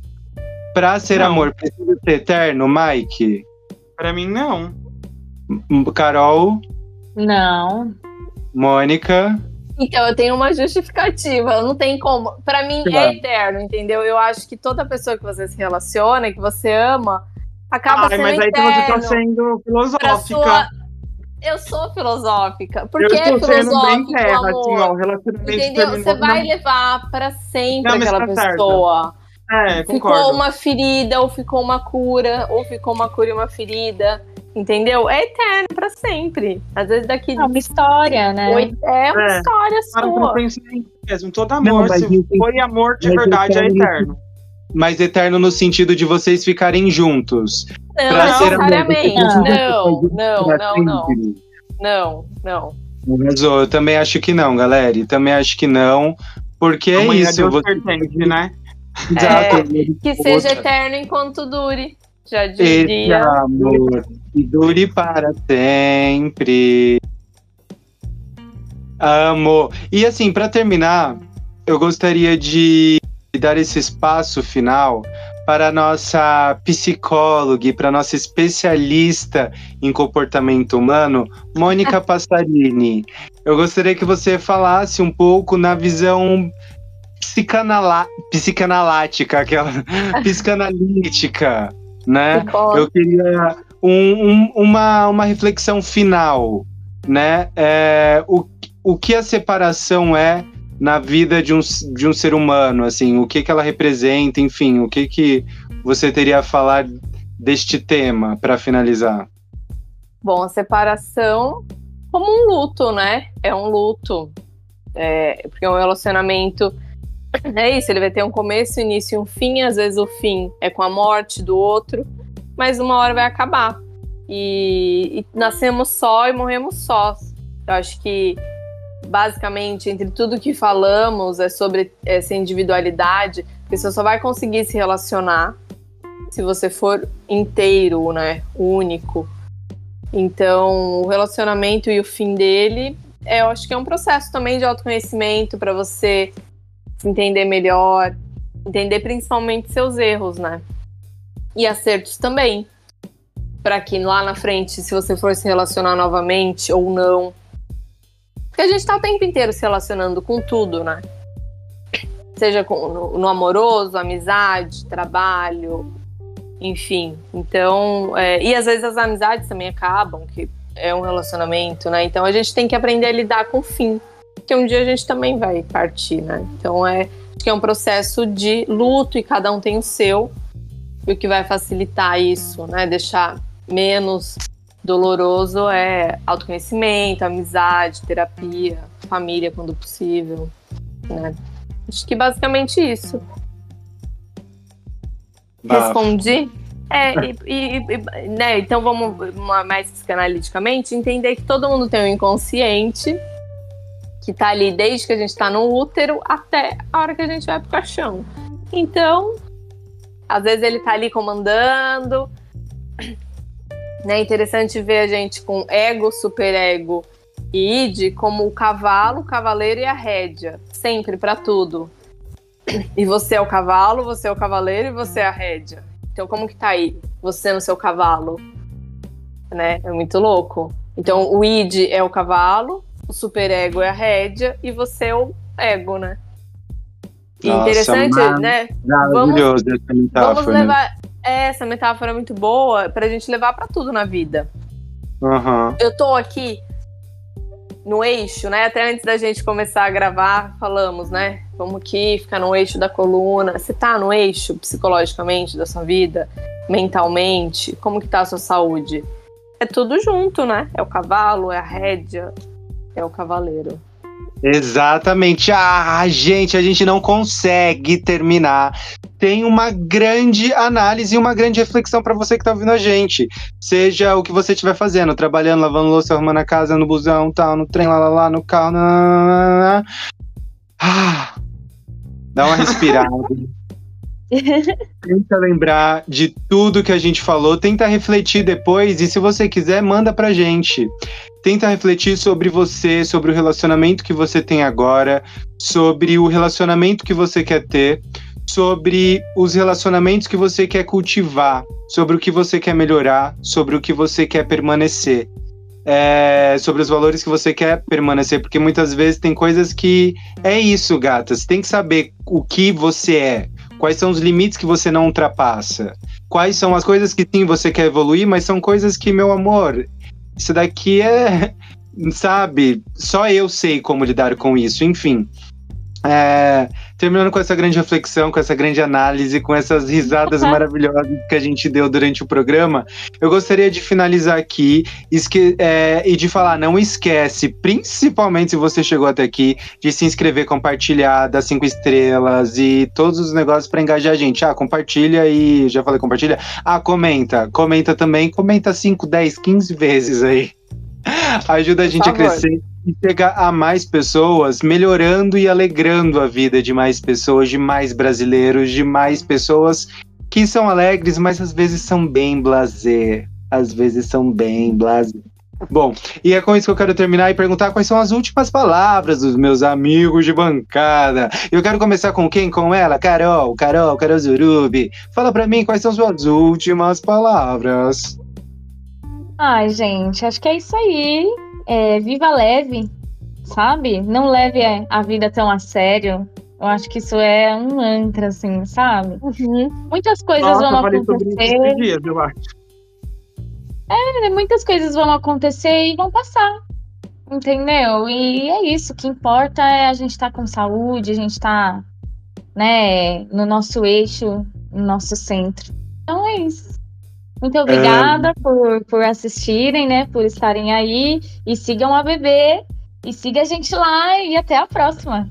[SPEAKER 2] Pra ser
[SPEAKER 3] Não.
[SPEAKER 2] amor, precisa ser eterno, Mike?
[SPEAKER 3] Pra mim, não.
[SPEAKER 2] Carol,
[SPEAKER 5] Não.
[SPEAKER 2] Mônica.
[SPEAKER 4] Então, eu tenho uma justificativa. Não tem como. Pra mim
[SPEAKER 2] Claro.
[SPEAKER 4] é eterno, entendeu? Eu acho que toda pessoa que você se relaciona, que você ama, acaba
[SPEAKER 3] Ai,
[SPEAKER 4] sendo
[SPEAKER 3] mas aí
[SPEAKER 4] eterno.
[SPEAKER 3] você tá sendo
[SPEAKER 4] pra
[SPEAKER 3] filosófica.
[SPEAKER 4] sua... Eu sou filosófica. Porque
[SPEAKER 3] eu
[SPEAKER 4] é
[SPEAKER 3] sendo bem
[SPEAKER 4] filosófico,
[SPEAKER 3] terra,
[SPEAKER 4] amor.
[SPEAKER 3] assim, ó, relacionamento
[SPEAKER 4] Entendeu? Você vai
[SPEAKER 3] na-
[SPEAKER 4] levar pra sempre
[SPEAKER 3] Não,
[SPEAKER 4] aquela
[SPEAKER 3] tá certa.
[SPEAKER 4] pessoa.
[SPEAKER 3] É,
[SPEAKER 4] Ficou
[SPEAKER 3] concordo.
[SPEAKER 4] uma ferida, ou ficou uma cura, ou ficou uma cura e uma ferida. Entendeu? É eterno pra sempre. Às vezes daqui
[SPEAKER 5] É uma história, né?
[SPEAKER 4] é uma
[SPEAKER 3] É.
[SPEAKER 4] história
[SPEAKER 3] Para pra
[SPEAKER 4] sua.
[SPEAKER 3] pensar em mesmo. Todo
[SPEAKER 2] Não,
[SPEAKER 3] amor,
[SPEAKER 2] mas
[SPEAKER 3] se foi amor de verdade, é
[SPEAKER 2] é
[SPEAKER 3] eterno.
[SPEAKER 2] Mas eterno no sentido de vocês ficarem juntos.
[SPEAKER 4] Não,
[SPEAKER 2] Pra
[SPEAKER 4] não
[SPEAKER 2] ser amor,
[SPEAKER 4] necessariamente. Não, não, não, não. Não, não.
[SPEAKER 2] Arrasou. Eu também acho que não, galera. E também acho que não. Porque é isso. Você...
[SPEAKER 3] pertence, né?
[SPEAKER 2] Exato.
[SPEAKER 4] Que seja eterno enquanto dure. Já
[SPEAKER 2] Esse
[SPEAKER 4] diria.
[SPEAKER 2] amor que dure para sempre. Amo. E assim, para terminar, eu gostaria de dar esse espaço final para a nossa psicóloga e para a nossa especialista em comportamento humano, Mônica Passarini. Eu gostaria que você falasse um pouco na visão psicanala psicanalítica, aquela psicanalítica, né? Eu queria um- um- uma, uma reflexão final, né? É, o, o que a separação é na vida de um, de um ser humano, assim, o que, que ela representa, enfim, o que, que você teria a falar deste tema para finalizar?
[SPEAKER 4] Bom, a separação como um luto, né? É um luto. É, porque um relacionamento é isso, ele vai ter um começo, início e um fim. Às vezes o fim é com a morte do outro, mas uma hora vai acabar. E, e nascemos só e morremos só. Eu acho que basicamente entre tudo que falamos é sobre essa individualidade, porque você só vai conseguir se relacionar se você for inteiro, né? Único. Então, o relacionamento e o fim dele, é, eu acho que é um processo também de autoconhecimento para você se entender melhor, entender principalmente seus erros, né? E acertos também. Para que lá na frente, se você for se relacionar novamente ou não. Porque a gente tá o tempo inteiro se relacionando com tudo, né? Seja com, no, no amoroso, amizade, trabalho, enfim. Então, é, e às vezes as amizades também acabam, que é um relacionamento, né? Então a gente tem que aprender a lidar com o fim, que um dia a gente também vai partir, né? Então é, que é um processo de luto e cada um tem o seu. O que vai facilitar isso, né? Deixar menos doloroso é autoconhecimento, amizade, terapia, família quando possível, né? Acho que basicamente isso.
[SPEAKER 2] Bafo.
[SPEAKER 4] Respondi? É, e, e- e- né, então vamos mais psicanaliticamente entender que todo mundo tem um inconsciente que tá ali desde que a gente tá no útero até a hora que a gente vai pro caixão. Então, às vezes ele tá ali comandando. Né, é interessante ver a gente com ego, superego e id como o cavalo, o cavaleiro e a rédea, sempre pra tudo. E você é o cavalo, você é o cavaleiro e você é a rédea. Então, como que tá aí? Você no seu cavalo? Né? É muito louco. Então, o id é o cavalo, o superego é a rédea e você é o ego, né?
[SPEAKER 2] Nossa,
[SPEAKER 4] interessante, né?
[SPEAKER 2] Metáfora.
[SPEAKER 4] Vamos levar. É, essa metáfora é muito boa pra gente levar pra tudo na vida.
[SPEAKER 2] Aham.
[SPEAKER 4] Eu tô aqui no eixo, né? Até antes da gente começar a gravar, falamos, né? Vamos aqui ficar no eixo da coluna. Você tá no eixo psicologicamente da sua vida? mentalmente, como que tá a sua saúde? É tudo junto, né? É o cavalo, é a rédea, é o cavaleiro.
[SPEAKER 2] Exatamente. Ah, gente, a gente não consegue terminar. Tem uma grande análise e uma grande reflexão para você que tá ouvindo a gente. Seja o que você estiver fazendo, trabalhando, lavando louça, arrumando a casa, no busão, tal, no trem, lá, lá, lá, no carro. Ah, dá uma respirada. tenta lembrar de tudo que a gente falou, tenta refletir depois e se você quiser, manda pra gente. Tenta refletir sobre você, sobre o relacionamento que você tem agora, sobre o relacionamento que você quer ter, sobre os relacionamentos que você quer cultivar, sobre o que você quer melhorar, sobre o que você quer permanecer. É, sobre os valores que você quer permanecer, porque muitas vezes tem coisas que é isso, gata. Você tem que saber o que você é, Quais são os limites que você não ultrapassa? Quais são as coisas que sim você quer evoluir, mas são coisas que, meu amor, isso daqui é. Sabe? Só eu sei como lidar com isso. Enfim. É, terminando com essa grande reflexão, com essa grande análise, com essas risadas maravilhosas que a gente deu durante o programa, eu gostaria de finalizar aqui esque é, e de falar: não esquece, principalmente se você chegou até aqui, de se inscrever, compartilhar, dar cinco estrelas e todos os negócios para engajar a gente. Ah, compartilha e. Já falei compartilha? Ah, comenta. Comenta também. Comenta 5, 10, 15 vezes aí. Ajuda a gente a crescer e chegar a mais pessoas, melhorando e alegrando a vida de mais pessoas, de mais brasileiros, de mais pessoas que são alegres, mas às vezes são bem blazer. Às vezes são bem blazer. Bom, e é com isso que eu quero terminar e perguntar quais são as últimas palavras dos meus amigos de bancada. Eu quero começar com quem? Com ela? Carol, Carol, Carol Zurubi. Fala para mim quais são suas últimas palavras.
[SPEAKER 5] Ai, gente, acho que é isso aí é, viva leve, sabe? Não leve a vida tão a sério. Eu acho que isso é um mantra, assim, sabe? Uhum. Muitas coisas Nossa, vão acontecer. Dias, eu acho. É, muitas coisas vão acontecer e vão passar. Entendeu? E é isso. O que importa é a gente estar tá com saúde, a gente estar, tá, né, no nosso eixo, no nosso centro. Então é isso. Muito obrigada é... por, por assistirem, né? Por estarem aí. E sigam a bebê. E siga a gente lá e até a próxima.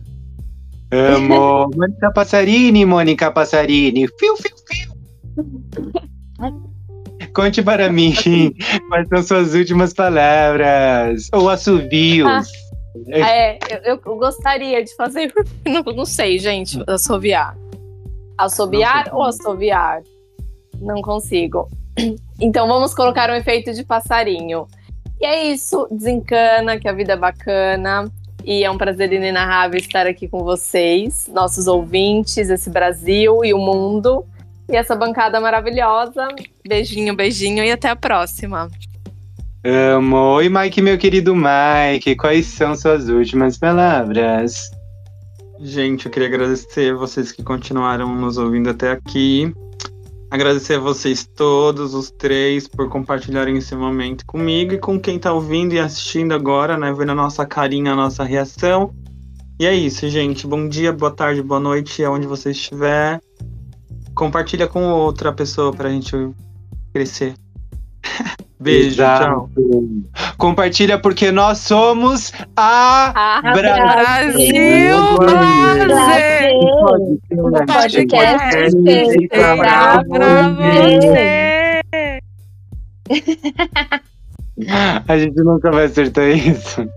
[SPEAKER 2] Amo. Mônica Passarini, Mônica Passarini. Fiu, fiu, fiu. Conte para mim quais são suas últimas palavras. Ou assobios. Ah,
[SPEAKER 4] é, eu, eu, gostaria de fazer. Não, não sei, gente. Assobiar. Assobiar ou assobiar? Não consigo. Então vamos colocar um efeito de passarinho. E é isso, desencana, que a vida é bacana. E é um prazer inenarrável estar aqui com vocês, nossos ouvintes, esse Brasil e o mundo. E essa bancada maravilhosa. Beijinho, beijinho e até a próxima.
[SPEAKER 2] Amo. Oi, Mike, meu querido Mike. Quais são suas últimas palavras?
[SPEAKER 3] Gente, eu queria agradecer vocês que continuaram nos ouvindo até aqui. Agradecer a vocês todos, os três, por compartilharem esse momento comigo e com quem tá ouvindo e assistindo agora, né? Vendo a nossa carinha, a nossa reação. E é isso, gente. Bom dia, boa tarde, boa noite, aonde você estiver. Compartilha com outra pessoa pra gente crescer. Beijo, Exato. tchau.
[SPEAKER 2] Compartilha porque nós somos a,
[SPEAKER 4] a Brasil, Brasil. Brasil. O podcast
[SPEAKER 2] para você. A gente nunca vai acertar isso.